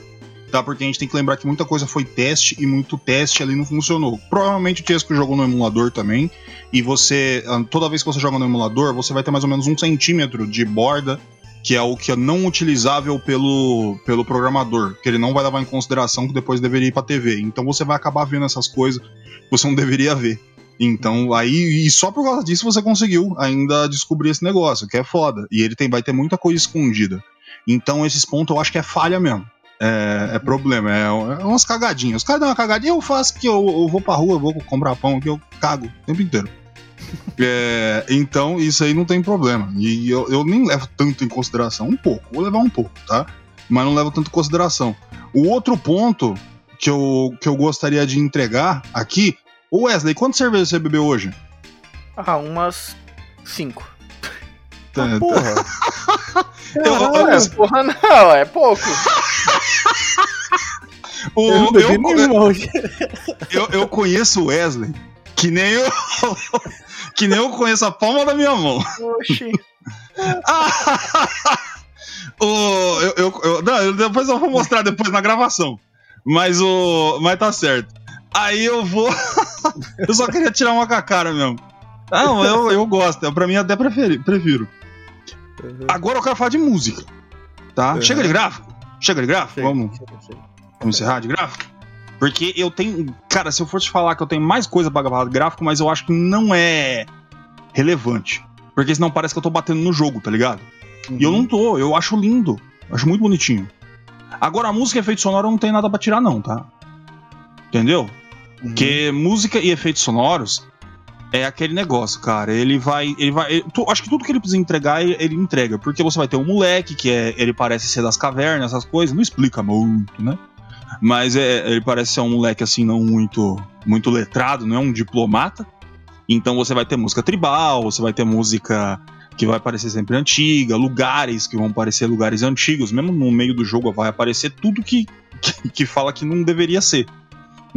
Tá, porque a gente tem que lembrar que muita coisa foi teste e muito teste ali não funcionou. Provavelmente o Tiesco jogou no emulador também. E você, ah, toda vez que você joga no emulador, você vai ter mais ou menos um centímetro de borda, que é o que é não utilizável pelo, pelo programador, que ele não vai levar em consideração que depois deveria ir pra TV. Então você vai acabar vendo essas coisas que você não deveria ver. Então, aí, e só por causa disso você conseguiu ainda descobrir esse negócio, que é foda. E ele tem, vai ter muita coisa escondida. Então, esses pontos eu acho que é falha mesmo. É, é problema, é, é umas cagadinhas. Os caras dão uma cagadinha, eu faço que eu, eu vou pra rua, eu vou comprar pão, que eu cago o tempo inteiro. É, então, isso aí não tem problema. E eu, eu nem levo tanto em consideração. Um pouco, vou levar um pouco, tá? Mas não levo tanto em consideração. O outro ponto que eu, que eu gostaria de entregar aqui. Ô Wesley, quantas cervejas você bebeu hoje? Ah, umas cinco. Tá, tá. Porra! Eu- eu- Não, é, porra, não, é pouco. o- Eu eu, eu, eu conheço o Wesley que nem eu. que nem eu conheço a palma da minha mão. Oxi. o, eu, eu- eu- não, eu- depois eu vou mostrar depois na gravação. Mas o. Mas tá certo. Aí eu vou. eu só queria tirar uma com a cara mesmo. Não, eu, eu gosto. Eu, pra mim até preferi, prefiro. Agora eu quero falar de música. Tá? Uhum. Chega de gráfico? Chega de gráfico? Chega, Vamos, chega, chega. vamos encerrar de gráfico? Porque eu tenho. Cara, se eu fosse falar que eu tenho mais coisa pra falar de gráfico, mas eu acho que não é relevante. Porque senão parece que eu tô batendo no jogo, tá ligado? E eu não tô, eu acho lindo. Acho muito bonitinho. Agora, a música e efeito sonoro não tem nada pra tirar, não, tá? Entendeu? Porque música e efeitos sonoros é aquele negócio, cara. Ele vai. Ele vai. ele- tu- acho que tudo que ele precisa entregar, ele, ele entrega. Porque você vai ter um moleque que é, ele parece ser das cavernas, essas coisas. Não explica muito, né? Mas é, ele parece ser um moleque assim, não muito, muito letrado, não é um diplomata. Então você vai ter música tribal, você vai ter música que vai parecer sempre antiga, lugares que vão parecer lugares antigos, mesmo no meio do jogo vai aparecer tudo que, que, que fala que não deveria ser.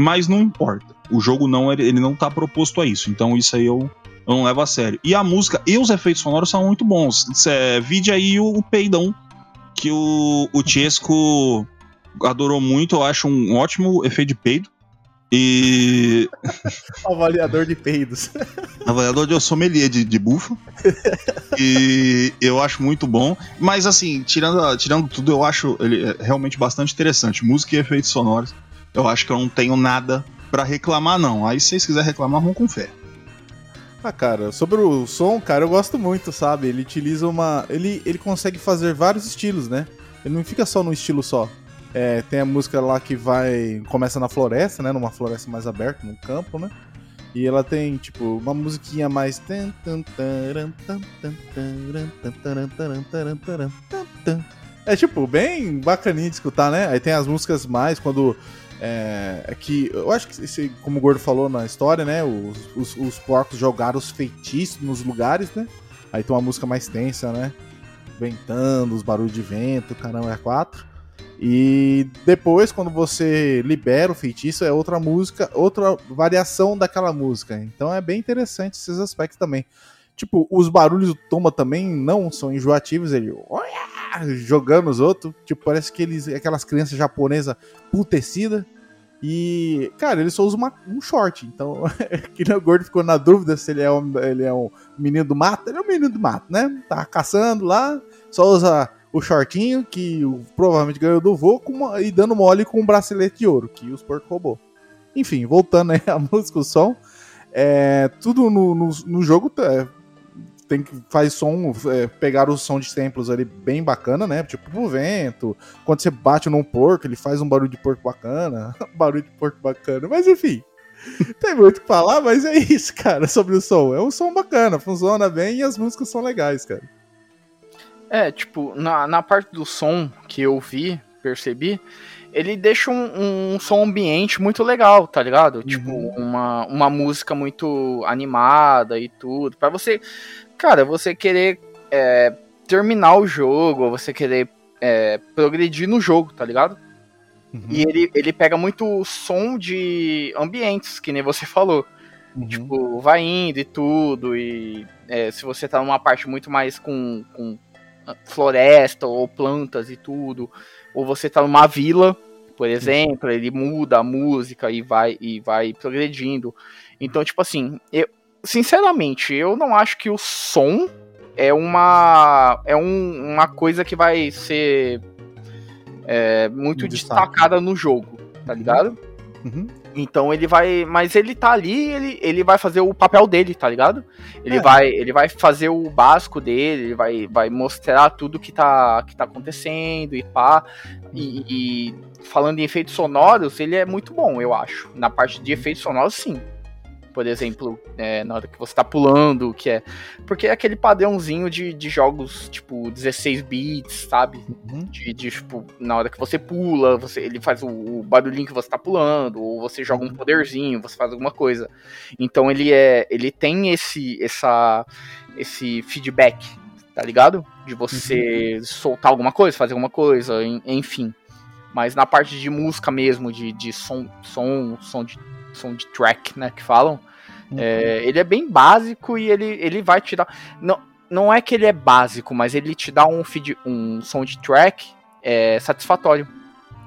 Mas não importa. O jogo não ele, não tá proposto a isso. Então isso aí eu, eu não levo a sério. E a música e os efeitos sonoros são muito bons. Cê, vide aí o, o peidão que o, o Chesco adorou muito. Eu acho um ótimo efeito de peido. E Avaliador de peidos. avaliador de sommelier de, de bufa. e eu acho muito bom. Mas assim, tirando, tirando tudo, eu acho ele é realmente bastante interessante. Música e efeitos sonoros. Eu acho que eu não tenho nada pra reclamar, não. Aí se vocês quiserem reclamar, vão com fé. Ah, cara, sobre o som, cara, eu gosto muito, sabe? Ele utiliza uma. Ele, ele consegue fazer vários estilos, né? Ele não fica só num estilo só. É, tem a música lá que vai. Começa na floresta, né? Numa floresta mais aberta, num campo, né? E ela tem, tipo, uma musiquinha mais. É tipo, bem bacaninha de escutar, né? Aí tem as músicas mais quando. É, é que eu acho que, esse, como o Gordo falou na história, né? Os, os, os porcos jogaram os feitiços nos lugares, né? Aí tem uma música mais tensa, né? Ventando, os barulhos de vento, caramba, é quatro. E depois, quando você libera o feitiço, é outra música, outra variação daquela música. Então é bem interessante esses aspectos também. Tipo, os barulhos do Tomba também não são enjoativos, ele jogando os outros. Tipo, parece que eles, aquelas crianças japonesas putecidas. E, cara, ele só usa uma- um short. Então, que nem o gordo ficou na dúvida se ele é, um, ele é um menino do mato. Ele é um menino do mato, né? Tá caçando lá, só usa o shortinho, que provavelmente ganhou do vô, e dando mole com um bracelete de ouro, que os porcos roubou. Enfim, voltando aí à música, o som. É, tudo no, no, no jogo é, tem que faz som, é, pegar os som de templos ali bem bacana, né? Tipo o vento. Quando você bate num porco, ele faz um barulho de porco bacana. barulho de porco bacana. Mas enfim. Tem muito o que falar, mas é isso, cara, sobre o som. É um som bacana, funciona bem e as músicas são legais, cara. É, tipo, na, na parte do som que eu vi, percebi, ele deixa um, um som ambiente muito legal, tá ligado? Tipo, uma, uma música muito animada e tudo. Pra você, cara, você querer é, terminar o jogo, ou você querer é, progredir no jogo, tá ligado? Uhum. E ele, ele pega muito som de ambientes, que nem você falou. Uhum. Tipo, vai indo e tudo. E é, se você tá numa parte muito mais com, com floresta ou plantas e tudo, ou você tá numa vila, por exemplo, ele muda a música e vai e vai progredindo. Então, tipo assim, eu sinceramente, eu não acho que o som é uma é um- uma coisa que vai ser é, muito destaque. destacada no jogo, tá ligado? Uhum. Então ele vai, mas ele tá ali, ele, ele vai fazer o papel dele, tá ligado? Ele É. vai, ele vai fazer o básico dele, ele vai, vai mostrar tudo que tá, que tá acontecendo e pá. E, e falando em efeitos sonoros, ele é muito bom, eu acho. Na parte de efeitos sonoros, sim. Por exemplo, é, na hora que você tá pulando, que é. Porque é aquele padrãozinho de, de jogos, tipo, 16 bits, sabe? Uhum. de, de, tipo, na hora que você pula, você, ele faz o, o barulhinho que você tá pulando, ou você joga um poderzinho, você faz alguma coisa. Então ele é. Ele tem esse, essa, esse feedback, tá ligado? De você soltar alguma coisa, fazer alguma coisa, en- enfim. Mas na parte de música mesmo, de, de som, som, som de, som de track, né, que falam, é, ele é bem básico e ele, ele vai te dar. Não, não é que ele é básico, mas ele te dá um feed, um soundtrack é, satisfatório.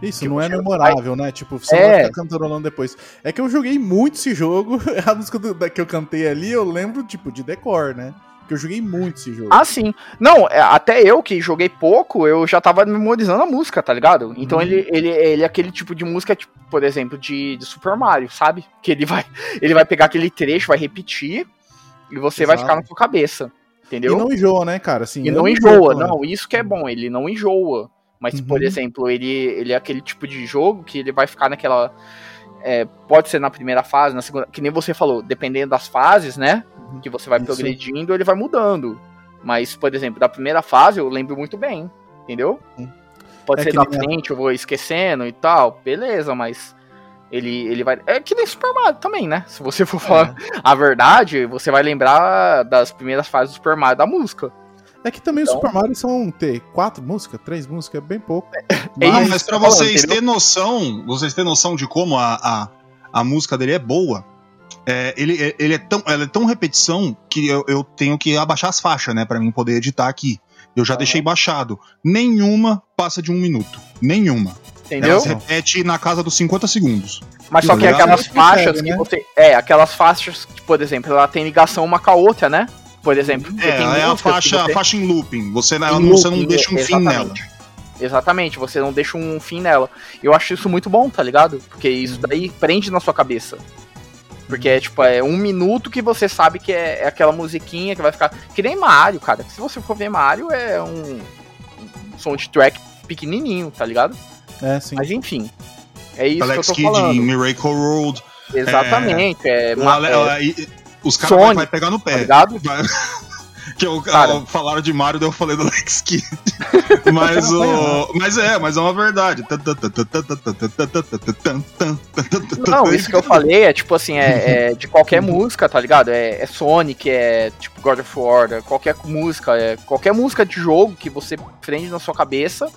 Isso, Que não é memorável, né? Tipo, você É. vai ficar cantarolando depois. É que eu joguei muito esse jogo, a música do- da que eu cantei ali, eu lembro, tipo, de decor, né? Que eu joguei muito esse jogo. Ah, sim. Não, é, até eu que joguei pouco, eu já tava memorizando a música, tá ligado? Então Uhum. ele, ele, ele é aquele tipo de música, tipo, por exemplo, de, de Super Mario, sabe? Que ele vai, ele vai pegar aquele trecho, vai repetir, e você vai Exato. ficar na sua cabeça. Entendeu? E não enjoa, né, cara? Assim, E eu não enjoo enjoa, também. não, isso que é bom, ele não enjoa. Mas, por Uhum. exemplo, ele, ele é aquele tipo de jogo que ele vai ficar naquela. É, pode ser na primeira fase, na segunda. Que nem você falou, dependendo das fases, né? Que você vai Isso. progredindo, ele vai mudando. Mas, por exemplo, da primeira fase eu lembro muito bem, entendeu? Hum. Pode É ser que da nem a- frente, eu vou esquecendo e tal, beleza, mas. Ele, ele vai. É que nem Super Mario também, né? Se você for falar a verdade, você vai lembrar das primeiras fases do Super Mario da música. É que também Então- o Super Mario são ter quatro músicas, três músicas, é bem pouco. É Não, isso mas pra vocês terem noção, vocês terem noção de como a, a, a música dele é boa, é, ele, ele é tão, ela é tão repetição que eu, eu tenho que abaixar as faixas, né, Pra mim poder editar aqui. Eu já Aham. deixei baixado. Nenhuma passa de um minuto. Nenhuma. Entendeu? Ela se repete na casa dos 50 segundos. Mas só que aquelas faixas que né? você. É, aquelas faixas que, por exemplo, ela tem ligação uma com a outra, né? Por exemplo. É, tem ela é a faixa, você- a faixa em looping. Você, não, você não looping, deixa um fim nela. exatamente. Exatamente, você não deixa um fim nela. Eu acho isso muito bom, tá ligado? Porque isso daí prende na sua cabeça. Porque é tipo, é um minuto que você sabe que é, é aquela musiquinha que vai ficar. Que nem Mario, cara. Se você for ver Mario, é um, um soundtrack pequenininho, tá ligado? É, sim. Mas enfim. É isso Alex que eu tô Kidd falando. Miracle Road. Exatamente. É, Ale- é, ela- e- os caras Sonic, vai pegar no tá pé. ligado? Vai- que eu, Cara. falaram de Mario, daí eu falei do Alex Kidd. mas, o, mas é, mas é uma verdade. Não, isso que eu falei é tipo assim, é, é de qualquer música, tá ligado? É, é Sonic, é tipo God of War, é qualquer música, é qualquer música de jogo que você prende na sua cabeça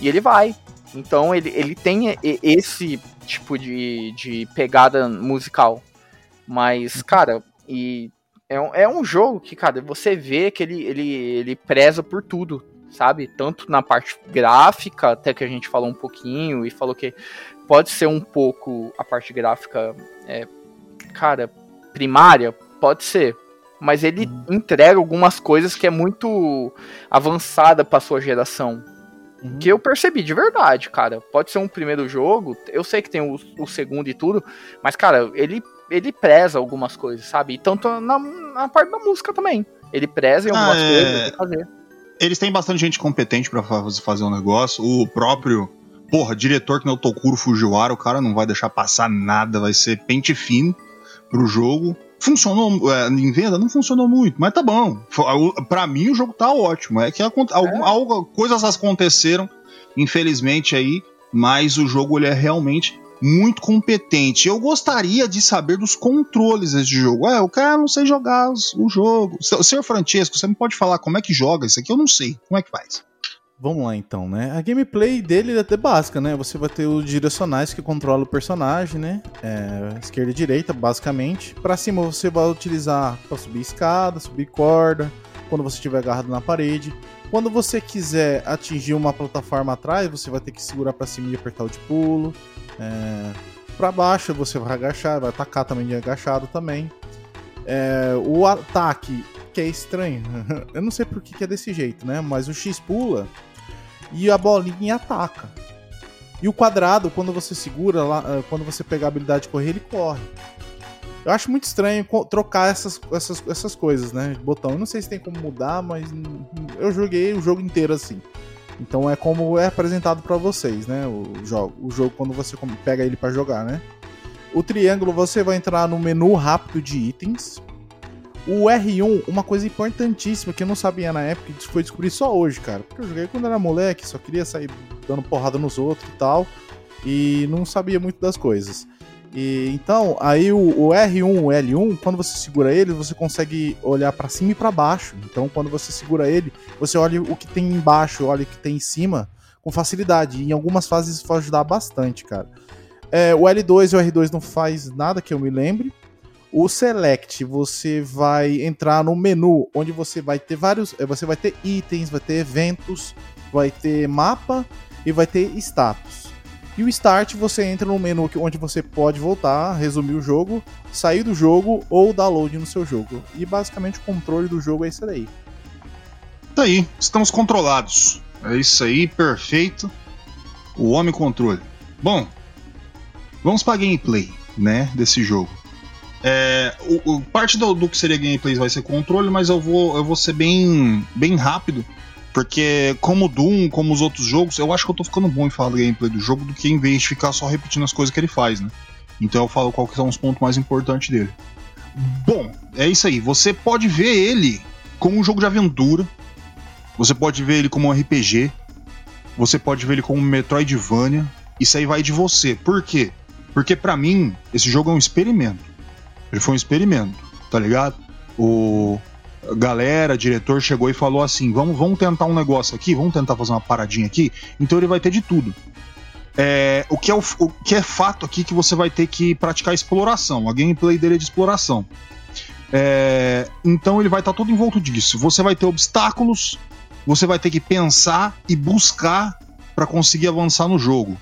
e ele vai. Então ele, ele tem e- esse tipo de, de pegada musical. Mas, cara, e é, um- é um jogo que, cara, você vê que ele, ele, ele preza por tudo, sabe? Tanto na parte gráfica, até que a gente falou um pouquinho e falou que pode ser um pouco a parte gráfica, é, cara, primária, pode ser. Mas ele entrega algumas coisas que é muito avançada pra sua geração. Uhum. Que eu percebi de verdade, cara. Pode ser um primeiro jogo, eu sei que tem o, o segundo e tudo, mas, cara, ele, ele preza algumas coisas, sabe? E tanto na, na parte da música também. Ele preza em Ah, algumas é. coisas tem que fazer. Eles têm bastante gente competente pra fa- fazer um negócio. O próprio, porra, diretor que não é o Tokuro Fujiwara, o cara não vai deixar passar nada, vai ser pente fino pro jogo. Funcionou, é, em venda não funcionou muito, mas tá bom. Pra mim o jogo tá ótimo. É que acon- algum- algo- coisas aconteceram infelizmente aí, mas o jogo ele é realmente muito competente. Eu gostaria de saber dos controles desse jogo. Ah, o cara não sei jogar o jogo. Se- Senhor Francesco, você me pode falar como é que joga isso aqui? Eu não sei. Como é que faz? Vamos lá então, né? A gameplay dele é até básica, né? Você vai ter os direcionais que controlam o personagem, né? É, esquerda e direita, basicamente. Pra cima você vai utilizar pra subir escada, subir corda, quando você estiver agarrado na parede. Quando você quiser atingir uma plataforma atrás, você vai ter que segurar pra cima e apertar o de pulo. É, para baixo você vai agachar, vai atacar também de agachado também. É, o ataque, que é estranho, eu não sei por que, que é desse jeito, né? Mas o X pula e a bolinha ataca. E o quadrado, quando você segura lá, eh, quando você pegar a habilidade de correr, ele corre. Eu acho muito estranho trocar essas, essas, essas coisas, né? Botão. Eu não sei se tem como mudar, mas eu joguei o jogo inteiro assim. Então é como é apresentado pra vocês, né? O jogo, o jogo quando você pega ele pra jogar, né? O triângulo você vai entrar no menu rápido de itens. O R1, uma coisa importantíssima que eu não sabia na época, e foi descobrir só hoje, cara. Porque eu joguei quando era moleque, só queria sair dando porrada nos outros e tal. E não sabia muito das coisas. E então, aí o, o R1, o L1, quando você segura ele, você consegue olhar pra cima e pra baixo. Então, quando você segura ele, você olha o que tem embaixo, olha o que tem em cima com facilidade. E em algumas fases isso vai ajudar bastante, cara. É, o L2 e o R2 não faz nada que eu me lembre. O Select, você vai entrar no menu onde você vai ter vários. eh, Você vai ter itens, vai ter eventos, vai ter mapa e vai ter status. E o Start, você entra no menu onde você pode voltar, resumir o jogo, sair do jogo ou download no seu jogo. E basicamente o controle do jogo é isso daí. Tá aí, estamos controlados. É isso aí, perfeito. O homem controle. Bom, vamos pra gameplay, né, desse jogo. É, o, o- parte do, do que seria gameplay vai ser controle, mas eu vou, eu vou ser bem, bem rápido, porque como o Doom, como os outros jogos, eu acho que eu tô ficando bom em falar do gameplay do jogo do que em vez de ficar só repetindo as coisas que ele faz, né? Então eu falo que são os pontos mais importantes dele. Bom, é isso aí. Você pode ver ele como um jogo de aventura, você pode ver ele como um RPG. Você pode ver ele como um Metroidvania. Isso aí vai de você. Por quê? Porque pra mim, esse jogo é um experimento. Ele foi um experimento, tá ligado? O galera, diretor chegou e falou assim: vamos, vamos tentar um negócio aqui, vamos tentar fazer uma paradinha aqui. Então ele vai ter de tudo. É, o, que é o, o que é fato aqui que você vai ter que praticar exploração. A gameplay dele é de exploração. É, então ele vai estar todo envolto disso. Você vai ter obstáculos, você vai ter que pensar e buscar para conseguir avançar no jogo.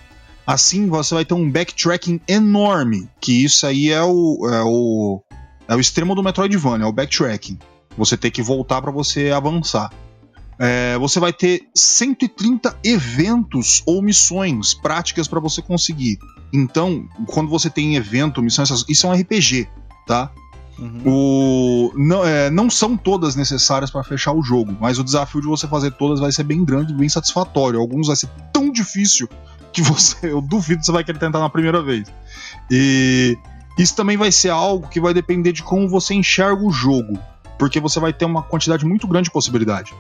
Assim você vai ter um backtracking enorme, que isso aí é o, é o, é o extremo do Metroidvania, é o backtracking. Você tem que voltar para você avançar. É, você vai ter 130 eventos ou missões práticas para você conseguir. Então, quando você tem evento, missão, essas- isso é um RPG, tá? O, não, é, não são todas necessárias para fechar o jogo, mas o desafio de você fazer todas vai ser bem grande e bem satisfatório. Alguns vai ser tão difícil que você, eu duvido que você vai querer tentar na primeira vez. E isso também vai ser algo que vai depender de como você enxerga o jogo, porque você vai ter uma quantidade muito grande de possibilidade.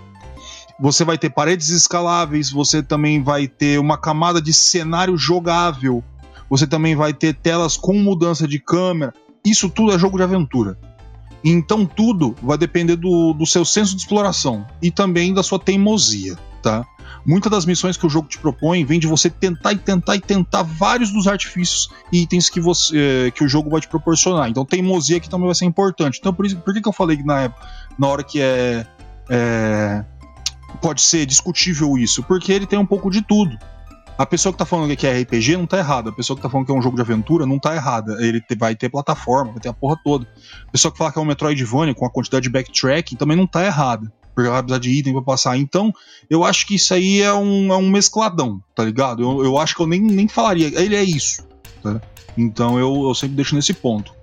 Você vai ter paredes escaláveis, você também vai ter uma camada de cenário jogável, você também vai ter telas com mudança de câmera. Isso tudo é jogo de aventura. Então tudo vai depender do, do seu senso de exploração e também da sua teimosia, tá? Muitas das missões que o jogo te propõe vem de você tentar e tentar e tentar vários dos artifícios e itens que, você, eh, que o jogo vai te proporcionar. Então teimosia aqui também vai ser importante. Então por, isso, por que, que eu falei que na, na hora que é, é pode ser discutível isso? Porque ele tem um pouco de tudo. A pessoa que tá falando que é RPG não tá errada. A pessoa que tá falando que é um jogo de aventura não tá errada. Ele vai ter plataforma, vai ter a porra toda. A pessoa que fala que é um Metroidvania com a quantidade de backtracking também não tá errada. Porque ela vai precisar de item pra passar. Então, eu acho que isso aí é um, é um mescladão, tá ligado? Eu, eu acho que eu nem, nem falaria. Ele é isso. Tá? Então eu, eu sempre deixo nesse ponto.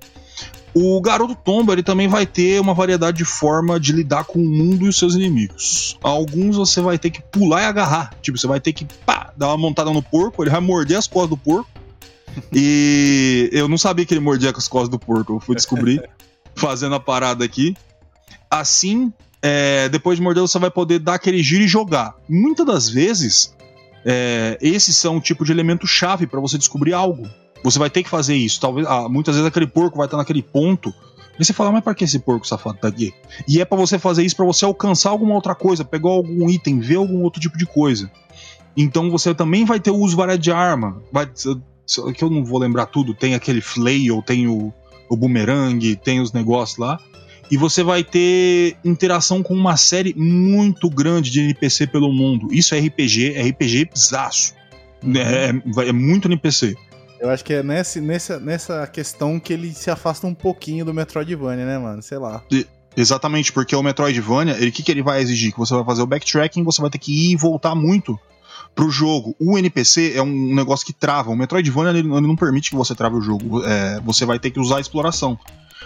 O Garoto Tomba ele também vai ter uma variedade de forma de lidar com o mundo e os seus inimigos. Alguns você vai ter que pular e agarrar. Tipo, você vai ter que pá, dar uma montada no porco, ele vai morder as costas do porco. e eu não sabia que ele mordia com as costas do porco, eu fui descobrir fazendo a parada aqui. Assim, é, depois de morder, você vai poder dar aquele giro e jogar. Muitas das vezes, é, esses são o tipo de elemento chave para você descobrir algo. Você vai ter que fazer isso. Talvez, ah, muitas vezes aquele porco vai estar naquele ponto. E você fala, mas para que esse porco safado tá aqui? E é para você fazer isso para você alcançar alguma outra coisa, pegar algum item, ver algum outro tipo de coisa. Então você também vai ter o uso variado de arma. Vai, que eu não vou lembrar tudo. Tem aquele flail, tem o, o boomerang, tem os negócios lá. E você vai ter interação com uma série muito grande de NPC pelo mundo. Isso é RPG, é RPG zaço. É, é, é muito NPC. Eu acho que é nesse, nessa, nessa questão que ele se afasta um pouquinho do Metroidvania, né, mano? Sei lá. Exatamente, porque o Metroidvania, ele que, que ele vai exigir? Que você vai fazer o backtracking, você vai ter que ir e voltar muito pro jogo. O NPC é um negócio que trava. O Metroidvania ele, ele não permite que você trave o jogo. É, você vai ter que usar a exploração.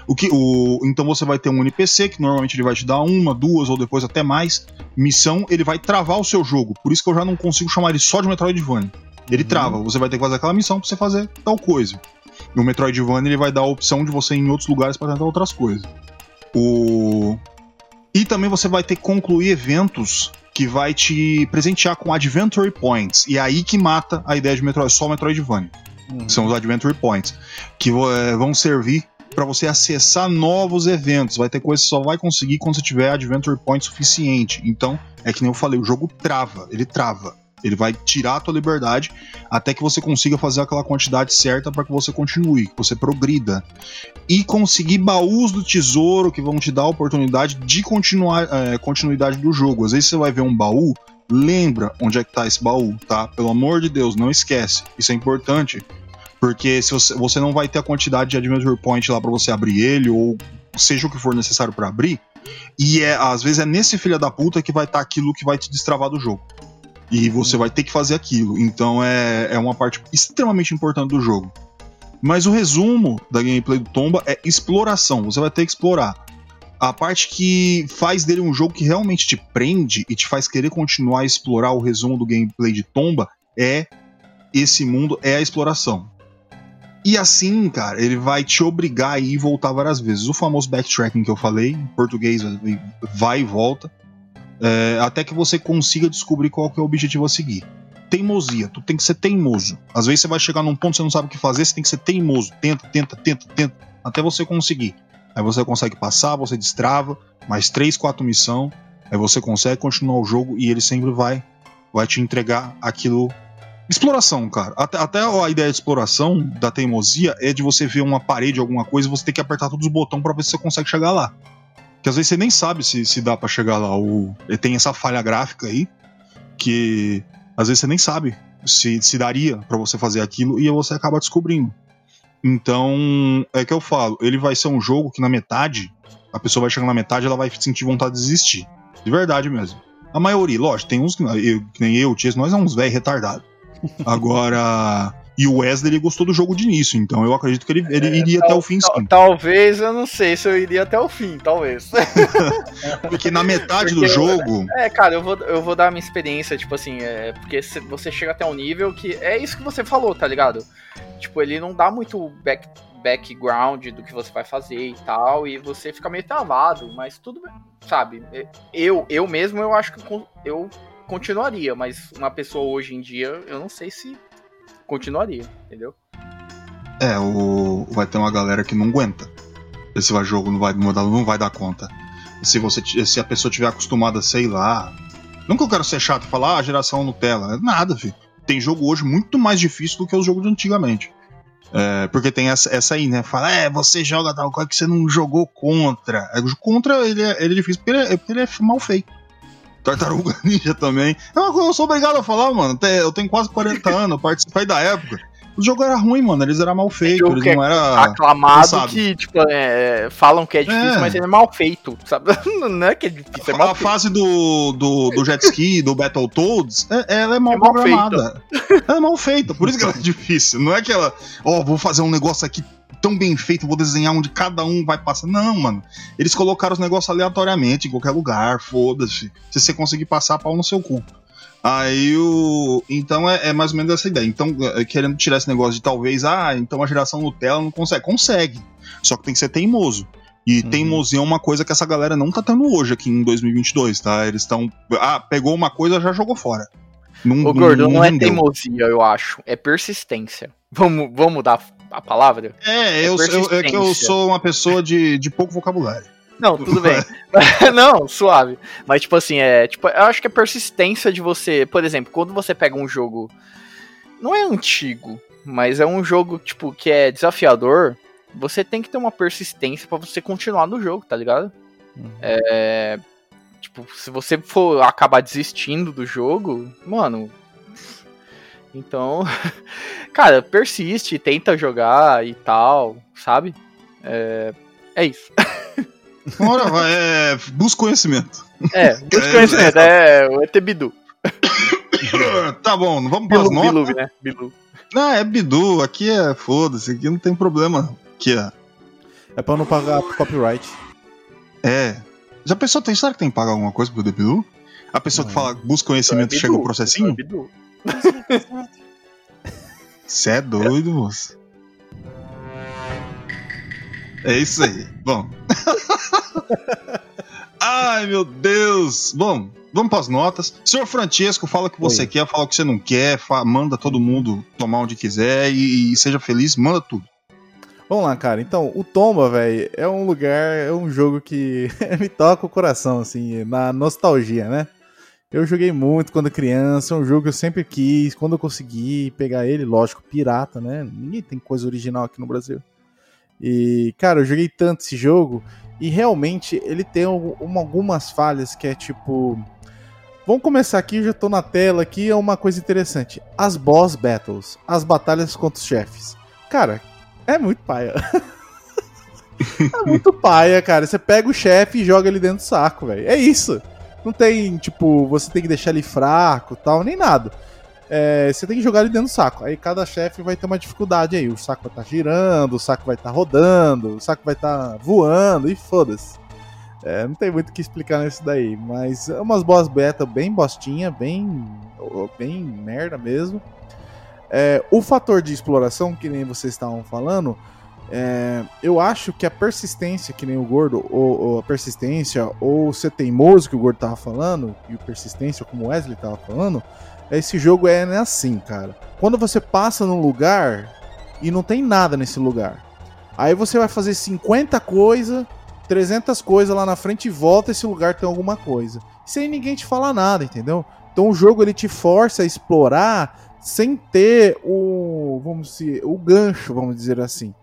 O que, o, então você vai ter um NPC que normalmente ele vai te dar uma, duas ou depois até mais missão. Ele vai travar o seu jogo. Por isso que eu já não consigo chamar ele só de Metroidvania. Ele uhum. trava. Você vai ter que fazer aquela missão pra você fazer tal coisa. No Metroidvania ele vai dar a opção de você ir em outros lugares para tentar outras coisas. O e também você vai ter que concluir eventos que vai te presentear com Adventure Points. E é aí que mata a ideia de Metroid, só Metroidvania. Uhum. São os Adventure Points. Que é, vão servir para você acessar novos eventos. Vai ter coisa que só vai conseguir quando você tiver Adventure Point suficiente. Então, é que nem eu falei, o jogo trava, ele trava. Ele vai tirar a tua liberdade até que você consiga fazer aquela quantidade certa para que você continue, que você progrida. E conseguir baús do tesouro que vão te dar a oportunidade de continuar é, continuidade do jogo. Às vezes você vai ver um baú, lembra onde é que tá esse baú, tá? Pelo amor de Deus, não esquece. Isso é importante. Porque se você, você não vai ter a quantidade de Adventure Point lá para você abrir ele, ou seja o que for necessário para abrir. E é, às vezes é nesse filho da puta que vai estar tá aquilo que vai te destravar do jogo. E você vai ter que fazer aquilo. Então é, é uma parte extremamente importante do jogo. Mas o resumo da gameplay do Tomba é exploração. Você vai ter que explorar. A parte que faz dele um jogo que realmente te prende e te faz querer continuar a explorar o resumo do gameplay de Tomba é esse mundo, é a exploração. E assim, cara, ele vai te obrigar a ir e voltar várias vezes. O famoso backtracking que eu falei, em português vai e volta é, até que você consiga descobrir qual que é o objetivo a seguir. Teimosia, tu tem que ser teimoso. Às vezes você vai chegar num ponto você não sabe o que fazer, você tem que ser teimoso. Tenta, tenta, tenta, tenta, até você conseguir. Aí você consegue passar, você destrava, mais três, quatro missão, aí você consegue continuar o jogo e ele sempre vai, vai te entregar aquilo. Exploração, cara. Até, até a ideia de exploração da teimosia é de você ver uma parede, alguma coisa, e você tem que apertar todos os botões para ver se você consegue chegar lá que às vezes você nem sabe se, se dá para chegar lá. Ou tem essa falha gráfica aí que às vezes você nem sabe se, se daria para você fazer aquilo e você acaba descobrindo. Então, é que eu falo, ele vai ser um jogo que na metade, a pessoa vai chegar na metade ela vai sentir vontade de desistir. De verdade mesmo. A maioria, lógico, tem uns que, eu, que nem eu, Tia, nós é uns velho retardado. Agora, e o Wesley ele gostou do jogo de início, então eu acredito que ele, ele é, iria tal, até o fim sim. Talvez, eu não sei se eu iria até o fim, talvez. porque na metade porque, do jogo. É, cara, eu vou, eu vou dar a minha experiência, tipo assim, é, porque você chega até um nível que. É isso que você falou, tá ligado? Tipo, ele não dá muito back, background do que você vai fazer e tal, e você fica meio travado, mas tudo bem, sabe? Eu, eu mesmo, eu acho que eu continuaria, mas uma pessoa hoje em dia, eu não sei se continuaria, entendeu? É, o, vai ter uma galera que não aguenta. Esse jogo não vai, não vai dar conta. Se, você, se a pessoa tiver acostumada, sei lá. Nunca eu quero ser chato e falar, ah, geração Nutella. Nada, filho. Tem jogo hoje muito mais difícil do que os jogos de antigamente. É, porque tem essa, essa aí, né? Fala, é, você joga tal coisa que você não jogou contra. É, contra ele é, ele é difícil porque ele é, porque ele é mal feito. Tartaruga Ninja também. É uma coisa eu sou obrigado a falar, mano. Eu tenho quase 40 anos, eu participei da época. O jogo era ruim, mano. Eles eram mal feitos, eles não era aclamado que, tipo, é, falam que é difícil, é. mas ele é mal feito, sabe? Não é que é difícil, é mal A feito. fase do, do, do jet ski, do Battletoads, é, ela é mal, é mal programada. Ela é mal feita, por isso que ela é difícil. Não é que ela, ó, oh, vou fazer um negócio aqui tão bem feito, vou desenhar onde cada um vai passar. Não, mano. Eles colocaram os negócios aleatoriamente, em qualquer lugar, foda-se. Se você conseguir passar, pau no seu cu. Aí o. Então é, é, mais ou menos essa ideia. Então, é, querendo tirar esse negócio de talvez, ah, então a geração Nutella não consegue. Consegue. Só que tem que ser teimoso. E uhum. teimosia é uma coisa que essa galera não tá tendo hoje aqui em 2022, tá? Eles estão. Ah, pegou uma coisa, já jogou fora. Não, Ô, gordo, não, é rendeu. teimosia, eu acho. É persistência. Vamos, vamos mudar a palavra? É, É eu, eu- é que eu sou uma pessoa de, de pouco vocabulário. Não, tudo bem. não, suave. Mas, tipo assim, é. Tipo, eu acho que é persistência de você. Por exemplo, quando você pega um jogo. Não é antigo, mas é um jogo, tipo, que é desafiador. Você tem que ter uma persistência pra você continuar no jogo, tá ligado? Uhum. É. Tipo, se você for acabar desistindo do jogo, mano. Então. Cara, persiste, tenta jogar e tal, sabe? É. É isso. Ora, vai, é, busca conhecimento. É, busca conhecimento, é o ET Bidu. tá bom, não vamos para as notas. Bilu, né? Bilu. Não, é Bidu, aqui é foda-se, aqui não tem problema. Aqui é. É pra não pagar copyright. É. Já pensou, tem, será que tem que pagar alguma coisa pro The Bidu? A pessoa que Não. fala busca conhecimento É chega o Bidu, processinho? é Bidu. Você é doido, moço. É isso aí. Bom. Ai, meu Deus. Bom, vamos para as notas. Senhor Francesco, fala o que você Oi. quer, fala o que você não quer, manda todo mundo tomar onde quiser e, e seja feliz, manda tudo. Vamos lá, cara. Então, o Tomba, velho, é um lugar, é um jogo que me toca o coração, assim, na nostalgia, né? Eu joguei muito quando criança, é um jogo que eu sempre quis, quando eu consegui pegar ele, lógico, pirata, né? Ninguém tem coisa original aqui no Brasil. E, cara, eu joguei tanto esse jogo e realmente ele tem um- uma- algumas falhas que é tipo. Vamos começar aqui, eu já tô na tela aqui, é uma coisa interessante. As boss battles, as batalhas contra os chefes. Cara, é muito paia. é muito paia, cara. Você pega o chefe e joga ele dentro do saco, velho. É isso. Não tem, tipo, você tem que deixar ele fraco tal, nem nada. É, você tem que jogar ele dentro do saco. Aí cada chefe vai ter uma dificuldade aí. O saco vai estar girando, o saco vai estar rodando, o saco vai estar voando e foda-se. É, não tem muito o que explicar nisso daí. Mas é umas boss beta bem bostinha, bem, bem merda mesmo. É, o fator de exploração, que nem vocês estavam falando, é, eu acho que a persistência, que nem o gordo, ou, ou a persistência, ou ser teimoso que o gordo tava falando, e o persistência, como o Wesley tava falando, esse jogo é né, assim, cara. Quando você passa num lugar e não tem nada nesse lugar, aí você vai fazer 50 coisas, 300 coisas lá na frente e volta, esse lugar tem alguma coisa. Sem ninguém te falar nada, entendeu? Então o jogo ele te força a explorar sem ter o, vamos dizer, o gancho, vamos dizer assim.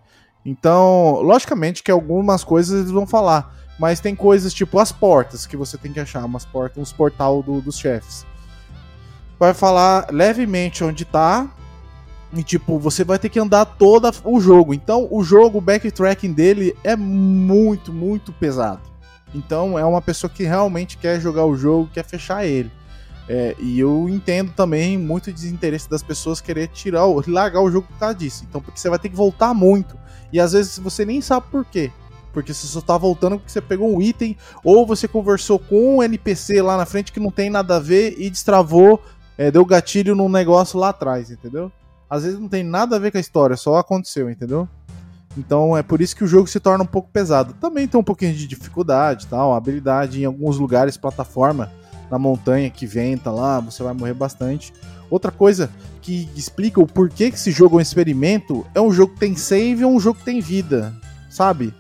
Então, logicamente que algumas coisas eles vão falar, mas tem coisas tipo as portas que você tem que achar, umas portas, uns portal do- dos chefes. Vai falar levemente onde tá e tipo, você vai ter que andar todo o jogo. Então, o jogo, o backtracking dele é muito, muito pesado. Então, é uma pessoa que realmente quer jogar o jogo, quer fechar ele. É, e eu entendo também muito o desinteresse das pessoas querer tirar, largar o jogo por causa disso. Então, porque você vai ter que voltar muito. E às vezes você nem sabe por quê. Porque você só tá voltando porque você pegou um item, ou você conversou com um NPC lá na frente que não tem nada a ver e destravou, é, deu gatilho num negócio lá atrás, entendeu? Às vezes não tem nada a ver com a história, só aconteceu, entendeu? Então é por isso que o jogo se torna um pouco pesado. Também tem um pouquinho de dificuldade, tal, habilidade em alguns lugares, plataforma na montanha que venta lá, você vai morrer bastante. Outra coisa que explica o porquê que esse jogo é um experimento é um jogo que tem save e um jogo que tem vida, sabe?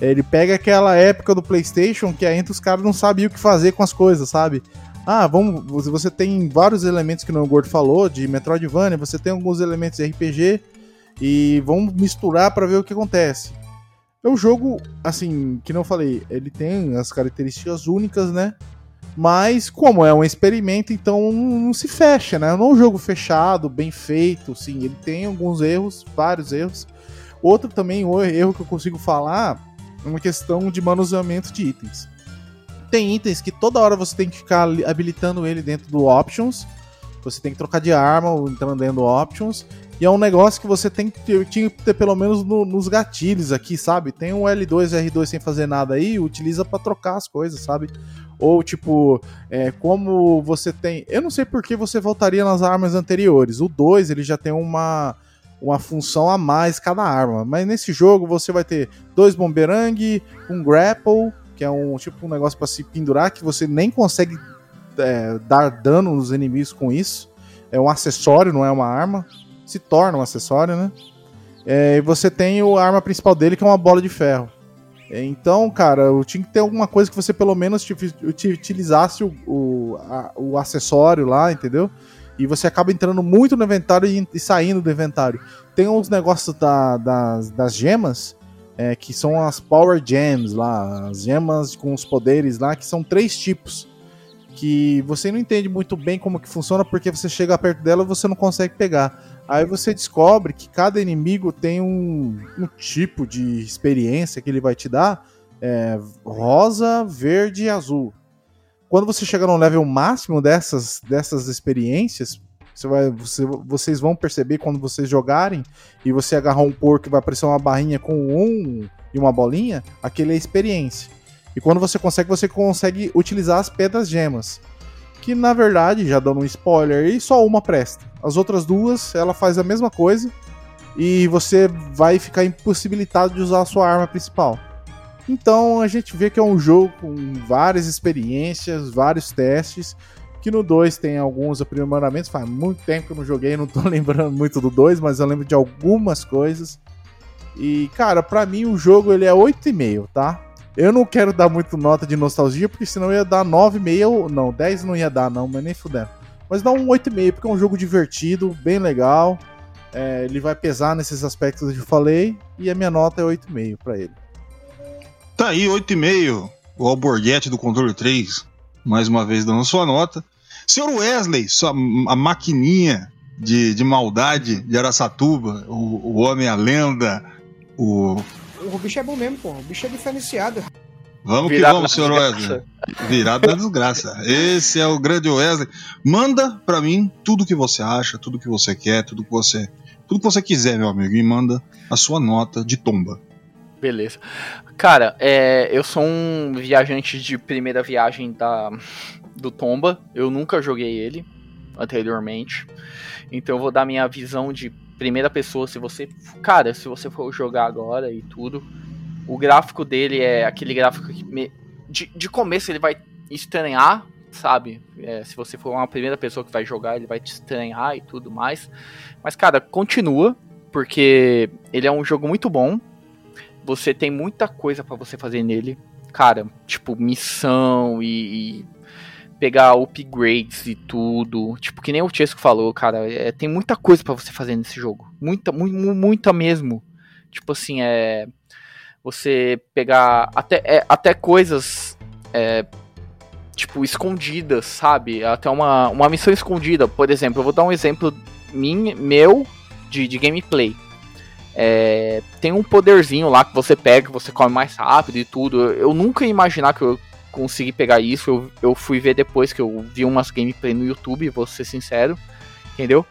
Ele pega aquela época do PlayStation que ainda os caras não sabiam o que fazer com as coisas, sabe? Ah, vamos. você- tem vários elementos que o Gordo falou de Metroidvania, você tem alguns elementos de RPG e vamos misturar pra ver o que acontece. É um jogo, assim, que não falei, ele tem as características únicas, né? Mas, como é um experimento, então não se fecha, né? Não é um jogo fechado, bem feito, sim. Ele tem alguns erros, vários erros. Outro também, o erro que eu consigo falar, é uma questão de manuseamento de itens. Tem itens que toda hora você tem que ficar habilitando ele dentro do Options. Você tem que trocar de arma ou entrando dentro do Options. E é um negócio que você tem que ter, tinha que ter pelo menos no- nos gatilhos aqui, sabe? Tem um L2 e R2 sem fazer nada aí, utiliza pra trocar as coisas, sabe? Ou tipo, é, como você tem. Eu não sei por que você voltaria nas armas anteriores. O 2 ele já tem uma, uma função a mais cada arma. Mas nesse jogo você vai ter dois bomberang, um grapple, que é um tipo um negócio pra se pendurar que você nem consegue é, dar dano nos inimigos com isso. é um acessório, não é uma arma. Se torna um acessório, né? É, e você tem o- arma principal dele, que é uma bola de ferro. Então, cara, eu tinha que ter alguma coisa que você pelo menos tive- uti- utilizasse o, o, a- o acessório lá, entendeu? E você acaba entrando muito no inventário e, e saindo do inventário. Tem uns negócios da- das, das gemas, é, que são as Power Gems lá, as gemas com os poderes lá, que são três tipos. Que você não entende muito bem como que funciona, porque você chega perto dela e você não consegue pegar. Aí você descobre que cada inimigo tem um, um tipo de experiência que ele vai te dar: é, rosa, verde e azul. Quando você chega no level máximo dessas, dessas experiências, você vai, você- vocês vão perceber quando vocês jogarem e você agarrar um porco e vai aparecer uma barrinha com um e uma bolinha, aquele é experiência. E quando você consegue, você consegue utilizar as pedras gemas. Que na verdade, já dando um spoiler aí, só uma presta. As outras duas, ela faz a mesma coisa e você vai ficar impossibilitado de usar a sua arma principal. Então a gente vê que é um jogo com várias experiências, vários testes. Que no 2 tem alguns aprimoramentos. Faz muito tempo que eu não joguei, não tô lembrando muito do 2, mas eu lembro de algumas coisas. E, cara, pra mim o jogo ele é 8,5, tá? Eu não quero dar muito nota de nostalgia, porque senão ia dar 9,5 ou. Não, 10 não ia dar, não, mas nem fudendo. Mas dá um 8,5, porque é um jogo divertido, bem legal. É, ele vai pesar nesses aspectos que eu falei. E a minha nota é 8,5 pra ele. Tá aí, 8,5. O Alborguete do controle 3, mais uma vez dando sua nota. Senhor Wesley, sua, a maquininha de, de maldade de Araçatuba, o, o Homem, a Lenda, o. O bicho é bom mesmo, pô. O bicho é diferenciado. Vamos que Virado vamos, na senhor. Wesley. Virado na desgraça. Esse é o grande Wesley. Manda pra mim tudo que você acha, tudo que você quer, tudo que você. Tudo que você quiser, meu amigo. E manda a sua nota de tomba. Beleza. Cara, é, eu sou um viajante de primeira viagem da, do Tomba. Eu nunca joguei ele anteriormente. Então eu vou dar minha visão de primeira pessoa. Se você. Cara, se você for jogar agora e tudo. O gráfico dele é aquele gráfico que. me- de, de começo ele vai estranhar, sabe? É, se você for uma primeira pessoa que vai jogar, ele vai te estranhar e tudo mais. Mas, cara, continua. Porque ele é um jogo muito bom. Você tem muita coisa pra você fazer nele. Cara, tipo, missão e, e pegar upgrades e tudo. Tipo, que nem o Chesco falou, cara. é, tem muita coisa pra você fazer nesse jogo. Muita, mu- mu- muita mesmo. Tipo assim, é. Você pegar até, é, até coisas. é, tipo, escondidas, sabe? Até uma, uma missão escondida. Por exemplo, eu vou dar um exemplo min, meu de, de gameplay. É, tem um poderzinho lá que você pega, você come mais rápido e tudo. Eu, eu nunca ia imaginar que eu consegui pegar isso. Eu, eu fui ver depois que eu vi umas gameplay no YouTube, vou ser sincero. Entendeu?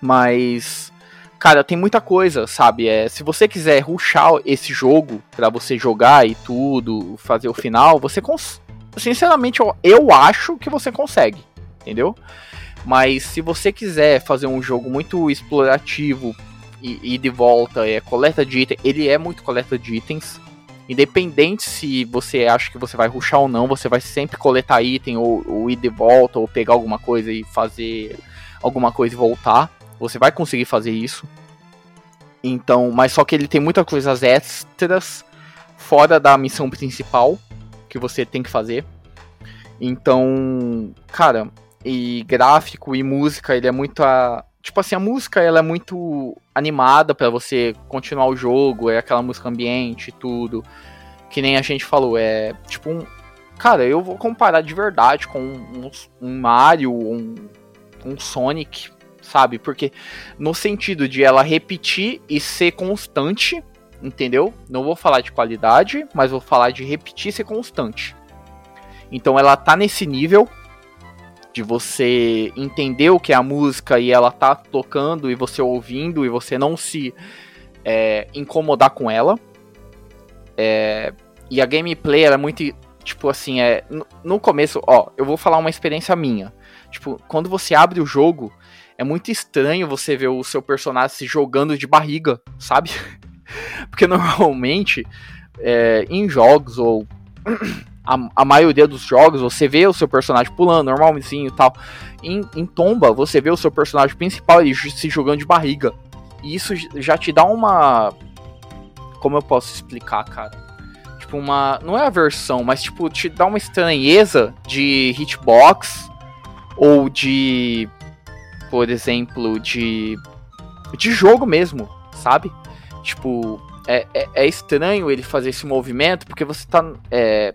Mas. Cara, tem muita coisa, sabe? É, se você quiser ruxar esse jogo pra você jogar e tudo, fazer o final, você cons... Sinceramente, eu, eu acho que você consegue. Entendeu? Mas se você quiser fazer um jogo muito explorativo e, e de volta, é coleta de itens, ele é muito coleta de itens. Independente se você acha que você vai ruxar ou não, você vai sempre coletar item ou, ou ir de volta ou pegar alguma coisa e fazer alguma coisa e voltar. Você vai conseguir fazer isso. Então, mas só que ele tem muitas coisas extras fora da missão principal que você tem que fazer. Então, cara, e gráfico e música, ele é muito a... tipo assim, a música ela é muito animada pra você continuar o jogo, é aquela música ambiente e tudo. Que nem a gente falou, é tipo um Cara, eu vou comparar de verdade com um, um Mario, um, um Sonic, sabe? Porque no sentido de ela repetir e ser constante, entendeu? Não vou falar de qualidade, mas vou falar de repetir e ser constante. Então ela tá nesse nível de você entender o que é a música e ela tá tocando e você ouvindo e você não se é, incomodar com ela. É, e a gameplay ela é muito tipo assim é no, no começo, ó, eu vou falar uma experiência minha. Tipo, quando você abre o jogo, é muito estranho você ver o seu personagem se jogando de barriga, sabe? Porque normalmente é, em jogos ou a, a maioria dos jogos você vê o seu personagem pulando normalzinho e tal. Em, em Tomba, você vê o seu personagem principal ele se jogando de barriga. E isso já te dá uma. Como eu posso explicar, cara? Tipo, uma. Não é aversão, mas tipo, te dá uma estranheza de hitbox ou de. Por exemplo, de. De jogo mesmo, sabe? Tipo, é, é, é estranho ele fazer esse movimento porque você tá é,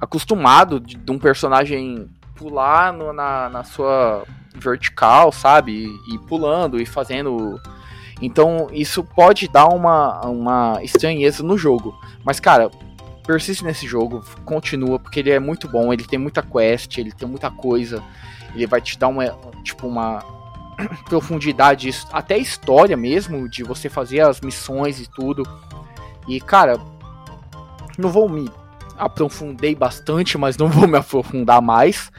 acostumado de, de um personagem pular no- na, na sua vertical, sabe? E, e pulando e fazendo. Então isso pode dar uma, uma estranheza no jogo. Mas, cara, persiste nesse jogo, continua, porque ele é muito bom, ele tem muita quest, ele tem muita coisa. Ele vai te dar uma. Tipo, uma profundidade, até história mesmo, de você fazer as missões e tudo. E, cara, não vou me aprofundei bastante, mas não vou me aprofundar mais.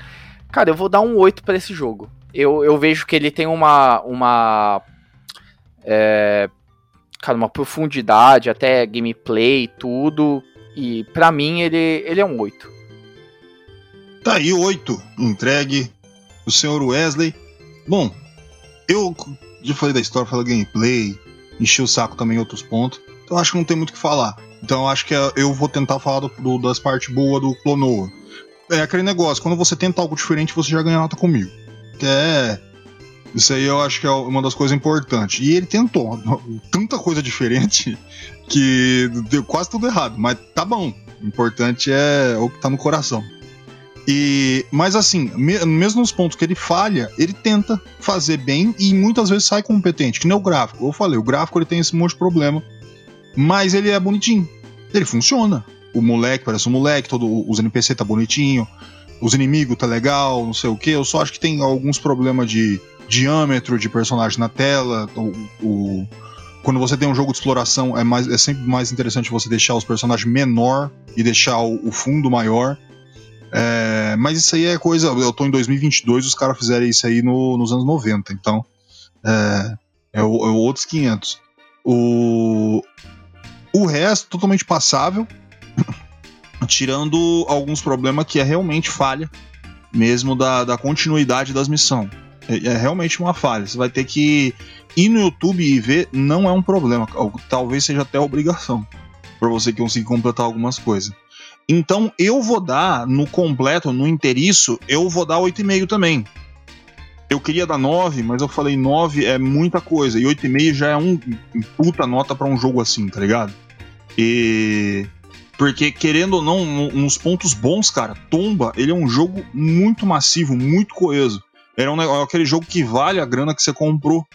Cara, eu vou dar um 8 pra esse jogo. Eu, eu vejo que ele tem uma. uma é, cara, uma profundidade, até gameplay, tudo. E pra mim ele, ele é um 8. Tá aí, oito. Entregue. O senhor Wesley. Bom, eu já falei da história, falei gameplay, enchi o saco também em outros pontos. Então acho que não tem muito o que falar. Então acho que é- eu vou tentar falar do- do- das partes boas do Clonoa. É aquele negócio, quando você tenta algo diferente, você já ganha nota comigo. Que é. Isso aí eu acho que é uma das coisas importantes. E ele tentou tanta coisa diferente que deu quase tudo errado. Mas tá bom. O importante é o que tá no coração. E, mas assim, me- mesmo nos pontos que ele falha, ele tenta fazer bem e muitas vezes sai competente, que nem o gráfico. Eu falei, o gráfico ele tem esse monte de problema, mas ele é bonitinho. Ele funciona. O moleque parece um moleque, todo, os NPC tá bonitinho, os inimigos tá legal, não sei o que. Eu só acho que tem alguns problemas de diâmetro de personagem na tela. O, o- quando você tem um jogo de exploração, é, mais, é sempre mais interessante você deixar os personagens menor e deixar o- o fundo maior. É, mas isso aí é coisa. Eu tô em 2022, os caras fizeram isso aí no- nos anos 90, então. É, é, é outros 500. O, o resto, totalmente passável. tirando alguns problemas que é realmente falha, mesmo da, da continuidade das missões. É, é realmente uma falha. Você vai ter que ir no YouTube e ver, não é um problema. Talvez seja até obrigação para você conseguir completar algumas coisas. Então eu vou dar no completo, no inteiriço, eu vou dar 8,5 também. Eu queria dar 9, mas eu falei 9 é muita coisa. E 8,5 já é um puta nota pra um jogo assim, tá ligado? E. Porque, querendo ou não, no- nos pontos bons, cara, Tomba, ele é um jogo muito massivo, muito coeso. Ele é, um, é aquele jogo que vale a grana que você comprou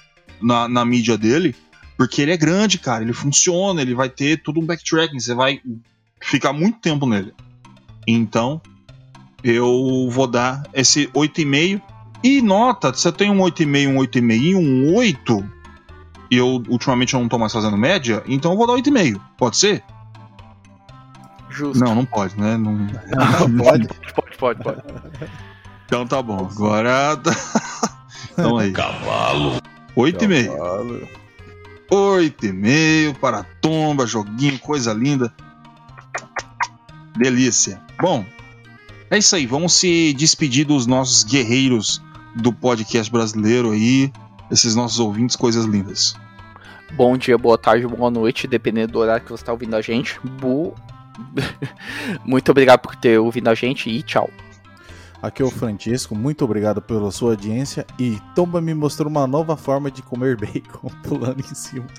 na, na mídia dele, porque ele é grande, cara, ele funciona, ele vai ter todo um backtracking, você vai ficar muito tempo nele. Então, eu vou dar esse 8,5. E nota, você tem um 8,5, um 8,5 e um 8. E eu, ultimamente, eu não tô mais fazendo média, então eu vou dar 8,5. Pode ser? Justo. Não, não pode, né? Não... Pode? Pode, pode, pode. Então tá bom. Agora. então aí. Cavalo. 8,5. Cavalo. 8,5 para a tomba, joguinho, coisa linda. Delícia. Bom, é isso aí. Vamos se despedir dos nossos guerreiros do podcast brasileiro aí. Esses nossos ouvintes, coisas lindas. Bom dia, boa tarde, boa noite, dependendo do horário que você está ouvindo a gente. Bu... Muito obrigado por ter ouvido a gente e tchau. Aqui é o Francisco, muito obrigado pela sua audiência e Tomba me mostrou uma nova forma de comer bacon pulando em cima.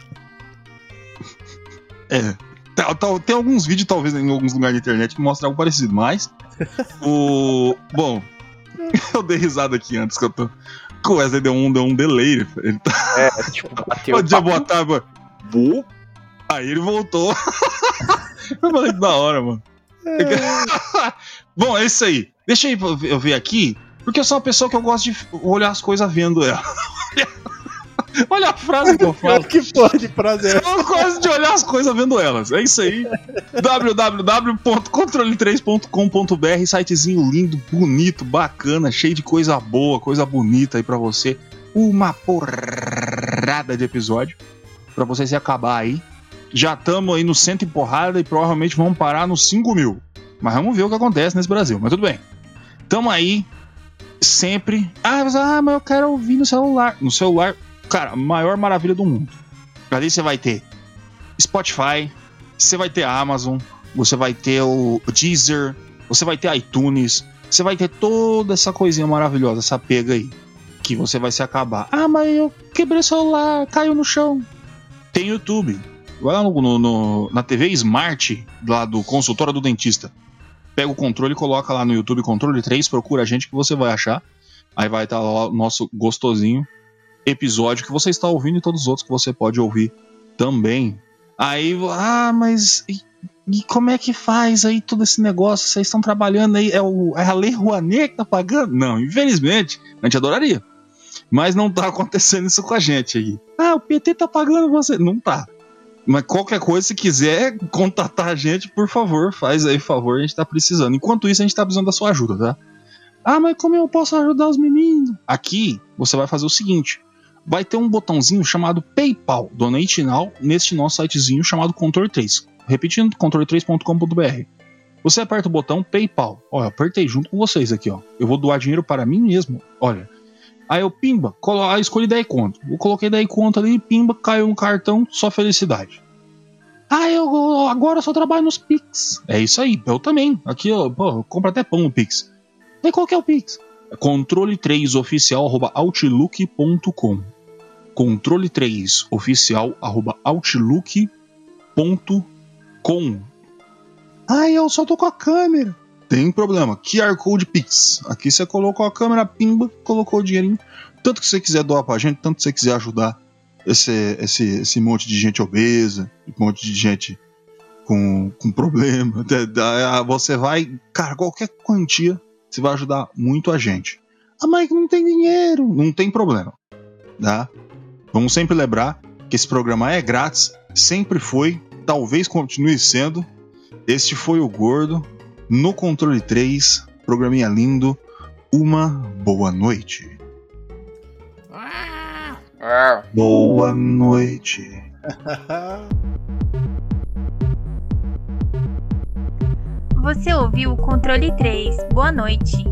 É. Tá- tá- Tem alguns vídeos, talvez, em alguns lugares da internet que mostram algo parecido, mas. O. Bom, eu dei risada aqui antes que eu tô. O Wesley deu um, deu um delay. Ele tá. É, tipo, bateu. Bom dia, boa tarde, mano. Bo? Aí ele voltou. eu falei que da hora, mano. Bom, é isso aí. Deixa eu ver aqui, porque eu sou uma pessoa que eu gosto de olhar as coisas vendo ela. Olha a frase que eu falo. que pode prazer. Eu gosto de olhar as coisas vendo elas. É isso aí. www.controle3.com.br Sitezinho lindo, bonito, bacana, cheio de coisa boa, coisa bonita aí pra você. Uma porrada de episódio pra você se acabar aí. Já estamos aí no cento e porrada e provavelmente vamos parar nos 5 mil. Mas vamos ver o que acontece nesse Brasil. Mas tudo bem. Tamo aí, sempre. Ah, mas, ah, mas eu quero ouvir no celular. No celular, cara, a maior maravilha do mundo. Ali você vai ter Spotify, você vai ter Amazon, você vai ter o Deezer, você vai ter iTunes, você vai ter toda essa coisinha maravilhosa, essa pega aí. Que você vai se acabar. Ah, mas eu quebrei o celular, caiu no chão. Tem YouTube. Vai lá no, no- no- na TV Smart, lá do consultório do dentista. Pega o controle e coloca lá no YouTube Controle 3, procura a gente que você vai achar. Aí vai estar lá o nosso gostosinho episódio que você está ouvindo e todos os outros que você pode ouvir também. Aí, ah, mas e, e como é que faz aí todo esse negócio? Vocês estão trabalhando aí? É, o, é a Lei Rouanet que tá pagando? Não, infelizmente, a gente adoraria. Mas não tá acontecendo isso com a gente aí. Ah, o PT tá pagando você. Não tá. Mas qualquer coisa, se quiser contatar a gente, por favor, faz aí favor, a gente tá precisando. Enquanto isso, a gente tá precisando da sua ajuda, tá? Ah, mas como eu posso ajudar os meninos? Aqui, você vai fazer o seguinte: vai ter um botãozinho chamado PayPal, Donate Now, neste nosso sitezinho chamado Controle 3. Repetindo, controle3.com.br. Você aperta o botão PayPal. Olha, apertei junto com vocês aqui, ó. Eu vou doar dinheiro para mim mesmo. Olha. Aí eu, pimba, eu escolhi 10 conto. Eu coloquei 10 conto ali, pimba, caiu no cartão, só felicidade. Ah, eu agora só trabalho nos Pix. É isso aí, eu também. Aqui, ó, pô, eu compro até pão no Pix. E qual que é o Pix? controle3oficial@outlook.com. controle3oficial@outlook.com. Ah, eu só tô com a câmera. Tem problema. QR Code Pix. Aqui você colocou a câmera, pimba, colocou o dinheirinho. Tanto que você quiser doar pra gente, tanto que você quiser ajudar esse, esse, esse monte de gente obesa, um monte de gente com, com problema. Você vai, cara, qualquer quantia, você vai ajudar muito a gente. Ah, mas não tem dinheiro. Não tem problema. Tá? Vamos sempre lembrar que esse programa é grátis, sempre foi, talvez continue sendo. Este foi o Gordo no Controle 3, programinha lindo. Uma boa noite. Boa noite. Você ouviu o Controle 3. Boa noite.